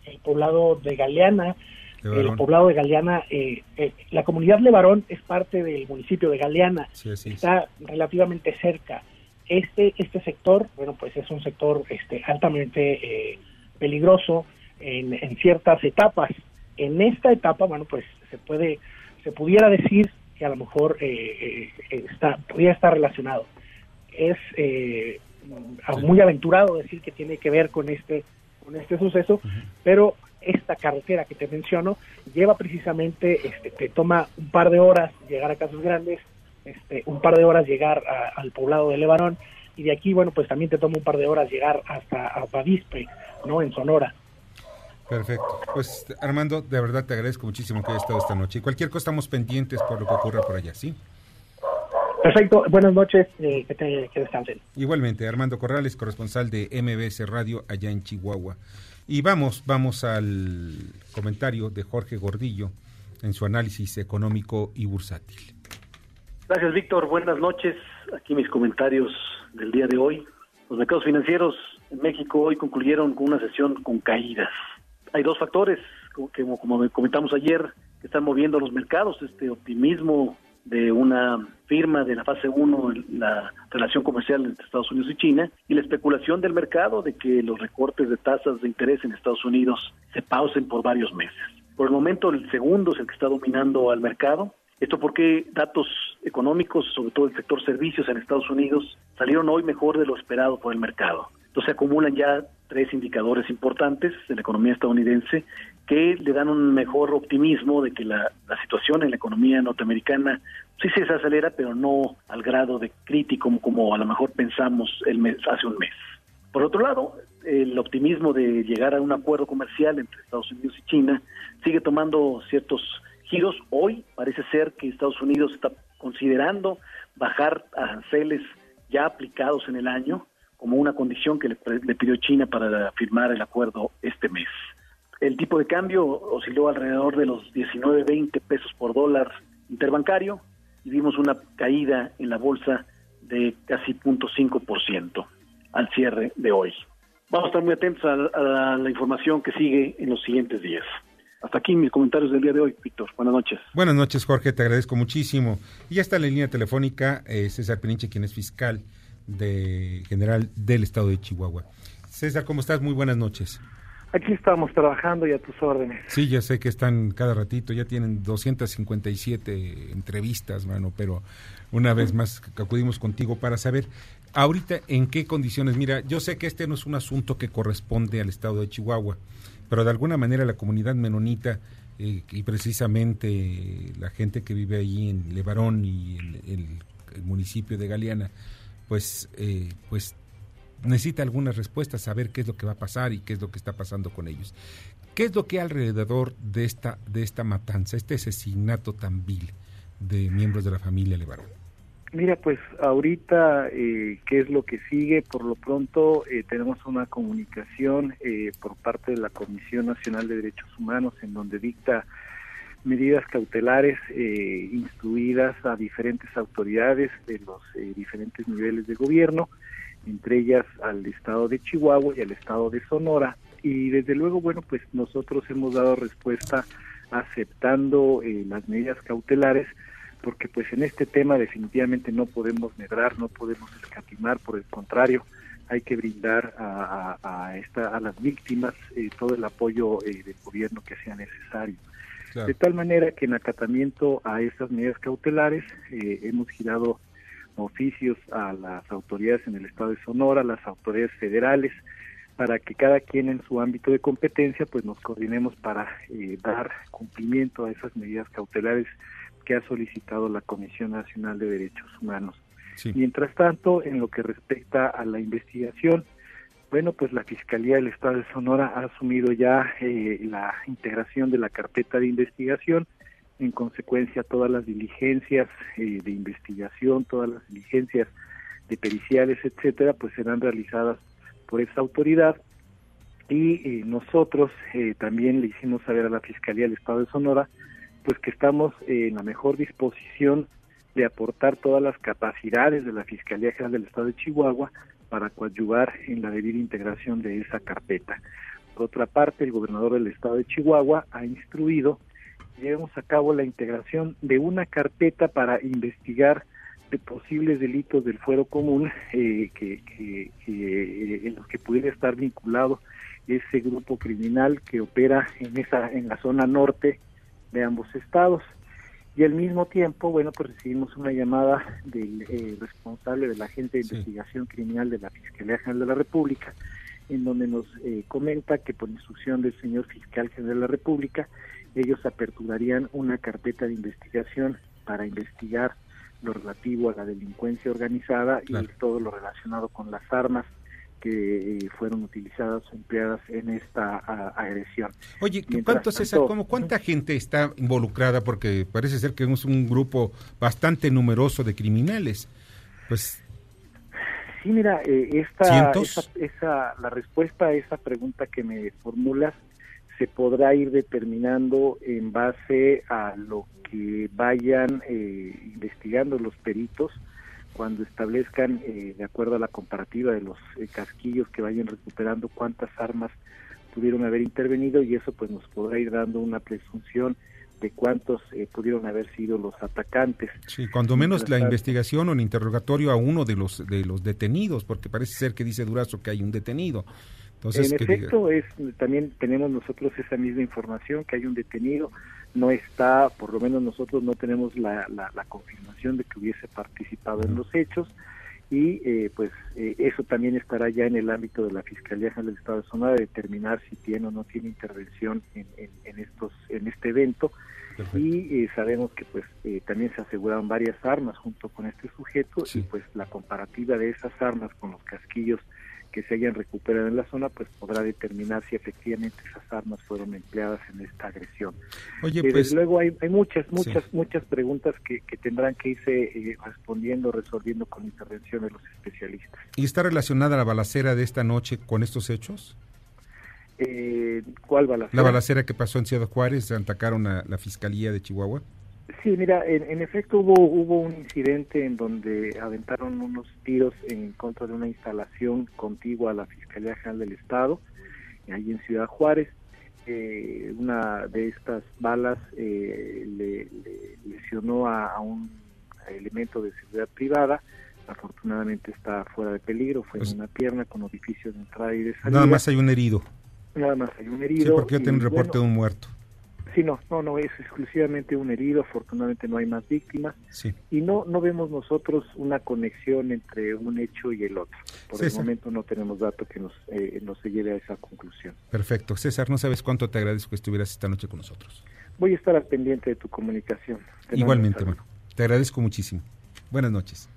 el poblado de Galeana, el poblado de Galeana, eh, eh, la comunidad Levarón es parte del municipio de Galeana, está relativamente cerca. Este este sector, bueno, pues es un sector este altamente eh, peligroso en, en ciertas etapas en esta etapa, bueno, pues se puede, se pudiera decir que a lo mejor eh, eh, está, podría estar relacionado. Es eh, muy aventurado decir que tiene que ver con este, con este suceso, pero esta carretera que te menciono lleva precisamente, este, te toma un par de horas llegar a Casos Grandes, este, un par de horas llegar al poblado de Levarón, y de aquí, bueno, pues también te toma un par de horas llegar hasta Avispe, ¿no? En Sonora. Perfecto. Pues Armando, de verdad te agradezco muchísimo que hayas estado esta noche. Y cualquier cosa estamos pendientes por lo que ocurra por allá, ¿sí? Perfecto. Buenas noches. Eh, que, te, que descansen. Igualmente, Armando Corrales, corresponsal de MBS Radio allá en Chihuahua. Y vamos, vamos al comentario de Jorge Gordillo en su análisis económico y bursátil. Gracias, Víctor. Buenas noches. Aquí mis comentarios del día de hoy. Los mercados financieros en México hoy concluyeron con una sesión con caídas hay dos factores, que, como comentamos ayer, que están moviendo los mercados, este optimismo de una firma de la fase 1 en la relación comercial entre Estados Unidos y China y la especulación del mercado de que los recortes de tasas de interés en Estados Unidos se pausen por varios meses. Por el momento el segundo es el que está dominando al mercado. Esto porque datos económicos, sobre todo el sector servicios en Estados Unidos, salieron hoy mejor de lo esperado por el mercado. Entonces acumulan ya tres indicadores importantes de la economía estadounidense que le dan un mejor optimismo de que la, situación en la economía norteamericana sí se desacelera, pero no al grado de crítico como, a lo mejor pensamos el mes, hace un mes. Por otro lado, el optimismo de llegar a un acuerdo comercial entre Estados Unidos y China sigue tomando ciertos Hoy parece ser que Estados Unidos está considerando bajar aranceles ya aplicados en el año como una condición que le, pidió China para firmar el acuerdo este mes. El tipo de cambio osciló alrededor de los 19-20 pesos por dólar interbancario y vimos una caída en la bolsa de casi 0.5% al cierre de hoy. Vamos a estar muy atentos a, la información que sigue en los siguientes días. Hasta aquí mis comentarios del día de hoy, Víctor. Buenas noches. Buenas noches, Jorge. Te agradezco muchísimo. Y ya está en la línea telefónica eh, César Peninche, quien es fiscal de general del estado de Chihuahua. César, ¿cómo estás? Muy buenas noches. Aquí estamos trabajando y a tus órdenes. Sí, ya sé que están cada ratito, ya tienen 257 entrevistas, mano, pero una vez más acudimos contigo para saber ahorita en qué condiciones. Mira, yo sé que este no es un asunto que corresponde al estado de Chihuahua, pero de alguna manera la comunidad menonita eh, y precisamente la gente que vive ahí en Levarón y en el municipio de Galeana, pues, eh, pues necesita algunas respuestas, saber qué es lo que va a pasar y qué es lo que está pasando con ellos. ¿Qué es lo que hay alrededor de esta, de esta matanza, este asesinato tan vil de miembros de la familia Levarón? Mira, pues ahorita, eh, ¿qué es lo que sigue? Por lo pronto eh, tenemos una comunicación eh, por parte de la Comisión Nacional de Derechos Humanos en donde dicta medidas cautelares eh, instruidas a diferentes autoridades de los eh, diferentes niveles de gobierno, entre ellas al estado de Chihuahua y al estado de Sonora. Y desde luego, bueno, pues nosotros hemos dado respuesta aceptando eh, las medidas cautelares, porque pues en este tema definitivamente no podemos medrar, no podemos escatimar, por el contrario, hay que brindar a, a, esta, a las víctimas eh, todo el apoyo eh, del gobierno que sea necesario. De tal manera que en acatamiento a estas medidas cautelares eh, hemos girado oficios a las autoridades en el estado de Sonora, las autoridades federales, para que cada quien en su ámbito de competencia pues nos coordinemos para dar cumplimiento a esas medidas cautelares que ha solicitado la Comisión Nacional de Derechos Humanos. Mientras tanto, en lo que respecta a la investigación, bueno, pues la Fiscalía del Estado de Sonora ha asumido ya eh, la integración de la carpeta de investigación, en consecuencia todas las diligencias eh, de investigación, todas las diligencias de periciales, etcétera, pues serán realizadas por esa autoridad y eh, nosotros también le hicimos saber a la Fiscalía del Estado de Sonora pues que estamos en la mejor disposición de aportar todas las capacidades de la Fiscalía General del Estado de Chihuahua para coadyuvar en la debida integración de esa carpeta. Por otra parte, el gobernador del Estado de Chihuahua ha instruido que llevemos a cabo la integración de una carpeta para investigar de posibles delitos del fuero común eh, que, eh, en los que pudiera estar vinculado ese grupo criminal que opera en esa en la zona norte de ambos estados. Y al mismo tiempo, bueno, pues recibimos una llamada del eh, responsable de la Agencia de Investigación Criminal de la Fiscalía General de la República, en donde nos eh, comenta que por instrucción del señor Fiscal General de la República, ellos aperturarían una carpeta de investigación para investigar lo relativo a la delincuencia organizada y todo lo relacionado con las armas que eh, fueron utilizadas o empleadas en esta agresión. Oye, ¿cuánto, ¿cuánta gente está involucrada? Porque parece ser que es un grupo bastante numeroso de criminales. Pues Sí, mira, eh, esta, esa, la respuesta a esa pregunta que me formulas se podrá ir determinando en base a lo que vayan eh, investigando los peritos cuando establezcan, eh, de acuerdo a la comparativa de los eh, casquillos que vayan recuperando, cuántas armas pudieron haber intervenido y eso pues nos podrá ir dando una presunción de cuántos eh, pudieron haber sido los atacantes. Sí, cuando menos la investigación o el interrogatorio a uno de los de los detenidos, porque parece ser que dice Durazo que hay un detenido. Entonces, en efecto, es también tenemos nosotros esa misma información que hay un detenido no está, por lo menos nosotros no tenemos la, la, confirmación de que hubiese participado en los hechos y eh, pues eh, eso también estará ya en el ámbito de la Fiscalía General del Estado de Sonora de determinar si tiene o no tiene intervención en, en, estos en este evento. Y eh, sabemos que pues también se aseguraron varias armas junto con este sujeto y pues la comparativa de esas armas con los casquillos que se hayan recuperado en la zona, pues podrá determinar si efectivamente esas armas fueron empleadas en esta agresión. Oye, pues, luego hay, hay muchas, muchas, muchas preguntas que, que, tendrán que irse eh, respondiendo, resolviendo con intervención de los especialistas. ¿Y está relacionada la balacera de esta noche con estos hechos? Eh, ¿Cuál balacera? La balacera que pasó en Ciudad Juárez, atacaron a la Fiscalía de Chihuahua. Sí, mira, en, efecto hubo hubo un incidente en donde aventaron unos tiros en contra de una instalación contigua a la Fiscalía General del Estado, ahí en Ciudad Juárez. Eh, una de estas balas eh, le, lesionó a, un elemento de seguridad privada. Afortunadamente está fuera de peligro, fue en pues una pierna con orificio de entrada y de salida. Nada más hay un herido. Nada más hay un herido. Sí, porque yo tengo un reporte de un muerto. Sí, no, no, no, es exclusivamente un herido, afortunadamente no hay más víctimas. Y no no vemos nosotros una conexión entre un hecho y el otro. Por el momento no tenemos dato que nos, eh, nos lleve a esa conclusión. Perfecto. César, no sabes cuánto te agradezco que estuvieras esta noche con nosotros. Voy a estar al pendiente de tu comunicación. Igualmente, hermano. Te agradezco muchísimo. Buenas noches.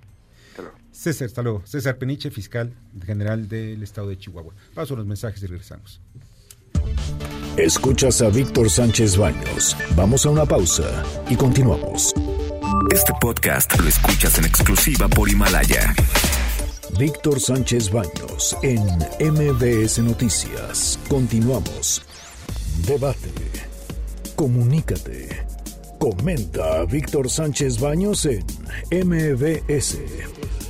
César, hasta luego. César Peniche, fiscal general del estado de Chihuahua. Paso los mensajes y regresamos. Escuchas a Víctor Sánchez Baños. Vamos a una pausa y continuamos. Este podcast lo escuchas en exclusiva por Himalaya. Víctor Sánchez Baños en MBS Noticias. Continuamos. Debate. Comunícate. Comenta a Víctor Sánchez Baños en MBS,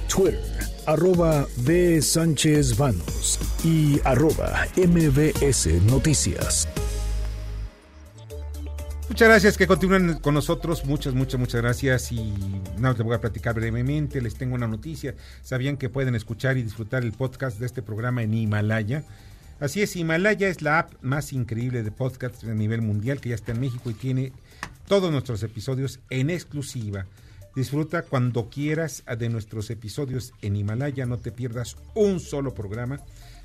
Twitter, arroba B. Sánchez Baños y arroba MBS Noticias. Muchas gracias que continúen con nosotros. Muchas, muchas, muchas gracias. Y nada, les voy a platicar brevemente. Les tengo una noticia. ¿Sabían que pueden escuchar y disfrutar el podcast de este programa en Himalaya? Así es, Himalaya es la app más increíble de podcast a nivel mundial que ya está en México y tiene todos nuestros episodios en exclusiva. Disfruta cuando quieras de nuestros episodios en Himalaya, no te pierdas un solo programa.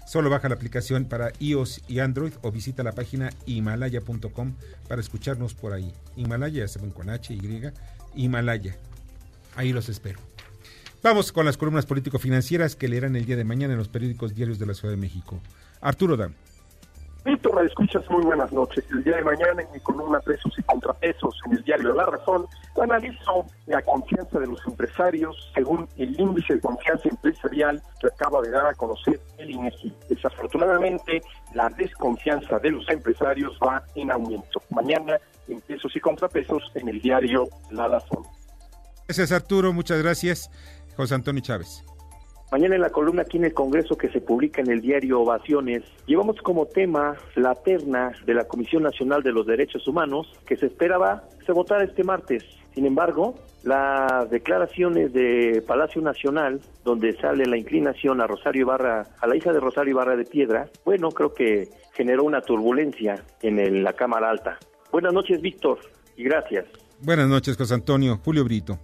Solo baja la aplicación para iOS y Android o visita la página himalaya.com para escucharnos por ahí. Himalaya, se ven con H, Y, Himalaya. Ahí los espero. Vamos con las columnas político-financieras que leerán el día de mañana en los periódicos diarios de la Ciudad de México. Arturo Dam. Víctor, escuchas muy buenas noches. El día de mañana en mi columna Pesos y Contrapesos en el diario La Razón, analizo la confianza de los empresarios según el índice de confianza empresarial que acaba de dar a conocer el INEGI. Desafortunadamente, la desconfianza de los empresarios va en aumento. Mañana en Pesos y Contrapesos en el diario La Razón. Gracias Arturo, muchas gracias. José Antonio Chávez. Mañana en la columna aquí en el Congreso que se publica en el diario Ovaciones, llevamos como tema la terna de la Comisión Nacional de los Derechos Humanos que se esperaba se votara este martes. Sin embargo, las declaraciones de Palacio Nacional, donde sale la inclinación a Rosario Ibarra, a la hija de Rosario Ibarra de Piedra, bueno, creo que generó una turbulencia en la Cámara Alta. Buenas noches, Víctor, y gracias. Buenas noches, José Antonio. Julio Brito.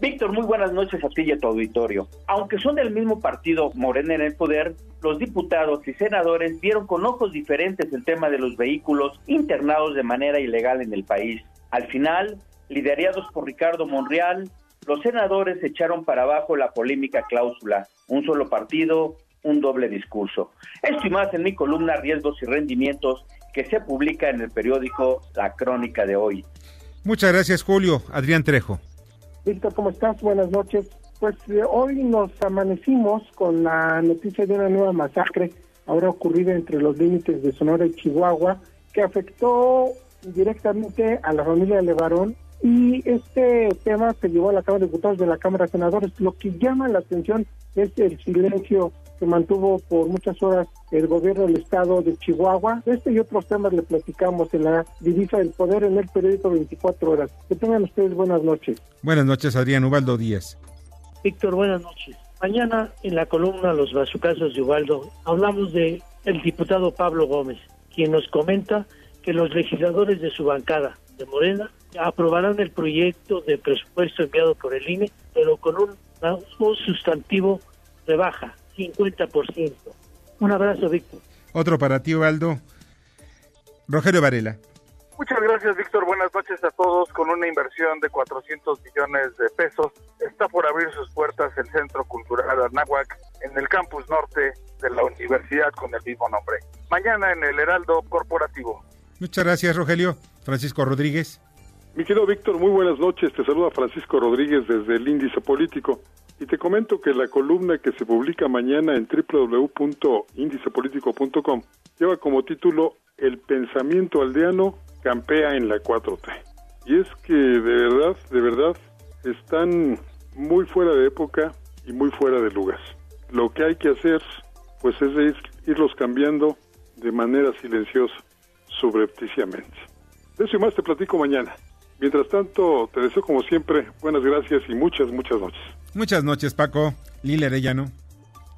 Víctor, muy buenas noches a ti y a tu auditorio. Aunque son del mismo partido Morena en el poder, los diputados y senadores vieron con ojos diferentes el tema de los vehículos internados de manera ilegal en el país. Al final, liderados por Ricardo Monreal, los senadores echaron para abajo la polémica cláusula, un solo partido, un doble discurso. Esto y más en mi columna Riesgos y Rendimientos que se publica en el periódico La Crónica de hoy. Muchas gracias, Julio. Adrián Trejo. Víctor, ¿cómo estás? Buenas noches. Pues eh, hoy nos amanecimos con la noticia de una nueva masacre, ahora ocurrida entre los límites de Sonora y Chihuahua, que afectó directamente a la familia Levarón y este tema se llevó a la Cámara de Diputados de la Cámara de Senadores. Lo que llama la atención es el silencio que mantuvo por muchas horas el gobierno del estado de Chihuahua. Este y otros temas le platicamos en la divisa del poder en el periódico 24 horas. Que tengan ustedes buenas noches. Buenas noches, Adrián Ubaldo Díaz. Víctor, buenas noches. Mañana en la columna Los Bazucazos de Ubaldo hablamos de el diputado Pablo Gómez, quien nos comenta que los legisladores de su bancada de Morena aprobarán el proyecto de presupuesto enviado por el INE, pero con un, un sustantivo rebaja 50%. Un abrazo, Víctor. Otro para ti, Valdo. Rogelio Varela. Muchas gracias, Víctor. Buenas noches a todos. Con una inversión de 400 millones de pesos, está por abrir sus puertas el Centro Cultural Anáhuac en el campus norte de la universidad con el mismo nombre. Mañana en el Heraldo Corporativo. Muchas gracias, Rogelio. Francisco Rodríguez. Mi querido Víctor, muy buenas noches. Te saluda Francisco Rodríguez desde el Índice Político. Y te comento que la columna que se publica mañana en www.indicepolitico.com lleva como título El pensamiento aldeano campea en la 4T. Y es que de verdad, de verdad, están muy fuera de época y muy fuera de lugar. Lo que hay que hacer, pues es ir, irlos cambiando de manera silenciosa, subrepticiamente. De eso y más te platico mañana. Mientras tanto, te deseo como siempre buenas gracias y muchas, muchas noches. Muchas noches, Paco. Lila Arellano.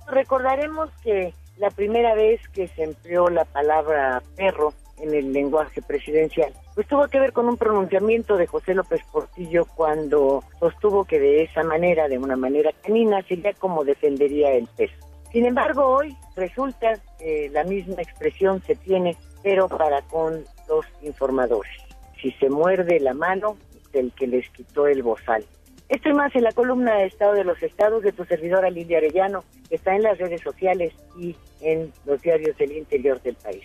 Recordaremos que la primera vez que se empleó la palabra perro en el lenguaje presidencial, pues tuvo que ver con un pronunciamiento de José López Portillo cuando sostuvo que de esa manera, de una manera canina, sería como defendería el peso. Sin embargo, hoy resulta que la misma expresión se tiene, pero para con los informadores. Si se muerde la mano del que les quitó el bozal. Estoy más en la columna de Estado de los Estados de tu servidora Lidia Arellano, que está en las redes sociales y en los diarios del interior del país.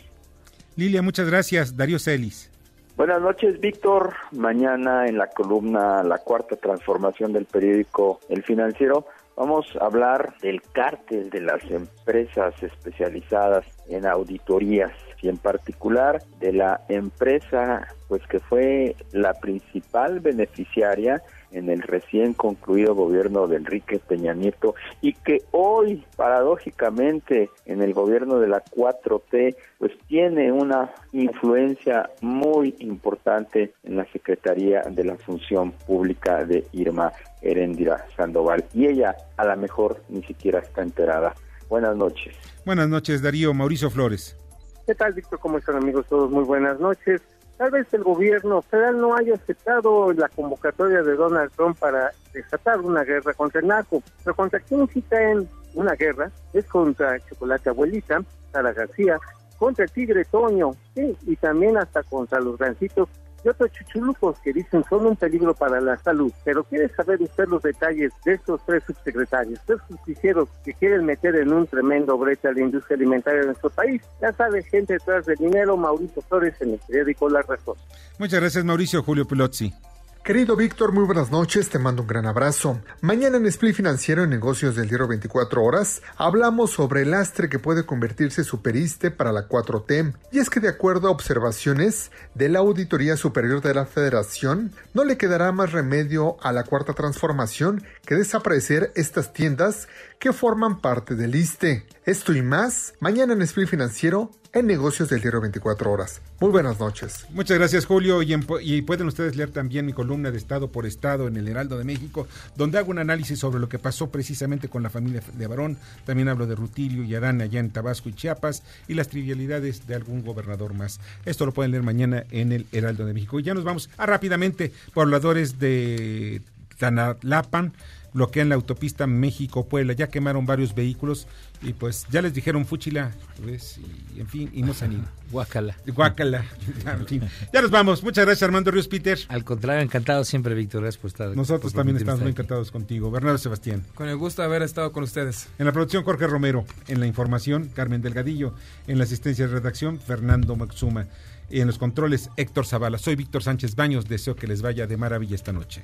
Lilia, muchas gracias. Darío Celis. Buenas noches, Víctor. Mañana en la columna La Cuarta Transformación del periódico El Financiero vamos a hablar del cártel de las empresas especializadas en auditorías. y en particular de la empresa pues que fue la principal beneficiaria en el recién concluido gobierno de Enrique Peña Nieto y que hoy paradójicamente en el gobierno de la 4T pues tiene una influencia muy importante en la Secretaría de la Función Pública de Irma Herendira Sandoval y ella a lo mejor ni siquiera está enterada. Buenas noches. Buenas noches, Darío. Mauricio Flores. ¿Qué tal, Víctor? ¿Cómo están, amigos? Todos muy buenas noches. Tal vez el gobierno federal no haya aceptado la convocatoria de Donald Trump para desatar una guerra contra el narco, pero contra quién sí en una guerra es contra Chocolate Abuelita, Sara García, contra Tigre Toño, sí, y también hasta contra los gancitos y otros chuchulucos que dicen son un peligro para la salud. Pero ¿quiere saber usted los detalles de estos tres subsecretarios, tres justicieros que quieren meter en un tremendo brecha la industria alimentaria de nuestro país? Ya sabe, gente detrás del dinero, Mauricio Flores en el periódico La Razón. Muchas gracias, Mauricio Julio Pelozzi. Querido Víctor, muy buenas noches, te mando un gran abrazo. Mañana en Split Financiero en Negocios del Diario 24 Horas hablamos sobre el lastre que puede convertirse superiste para la 4T. Y es que de acuerdo a observaciones de la Auditoría Superior de la Federación, no le quedará más remedio a la cuarta transformación que desaparecer estas tiendas que forman parte del ISTE. Esto y más, mañana en Split Financiero en Negocios del Diario 24 Horas. Muy buenas noches. Muchas gracias, Julio. Y, pueden ustedes leer también mi columna de Estado por Estado en el Heraldo de México, donde hago un análisis sobre lo que pasó precisamente con la familia de Barón. También hablo de Rutilio y Adán allá en Tabasco y Chiapas y las trivialidades de algún gobernador más. Esto lo pueden leer mañana en el Heraldo de México. Y ya nos vamos a rápidamente, pobladores de Tanalapan bloquean la autopista México-Puebla. Ya quemaron varios vehículos y pues ya les dijeron Fuchila, pues, y en fin, y no se han ido. Guácala. Guácala. Ya nos vamos. Muchas gracias, Armando Ríos Peter. Al contrario, encantado siempre, Víctor. Gracias por estar. Nosotros también estamos muy encantados contigo. Bernardo Sebastián. Con el gusto de haber estado con ustedes. En la producción, Jorge Romero. En la información, Carmen Delgadillo. En la asistencia de redacción, Fernando Maxuma. Y en los controles, Héctor Zavala. Soy Víctor Sánchez Baños. Deseo que les vaya de maravilla esta noche.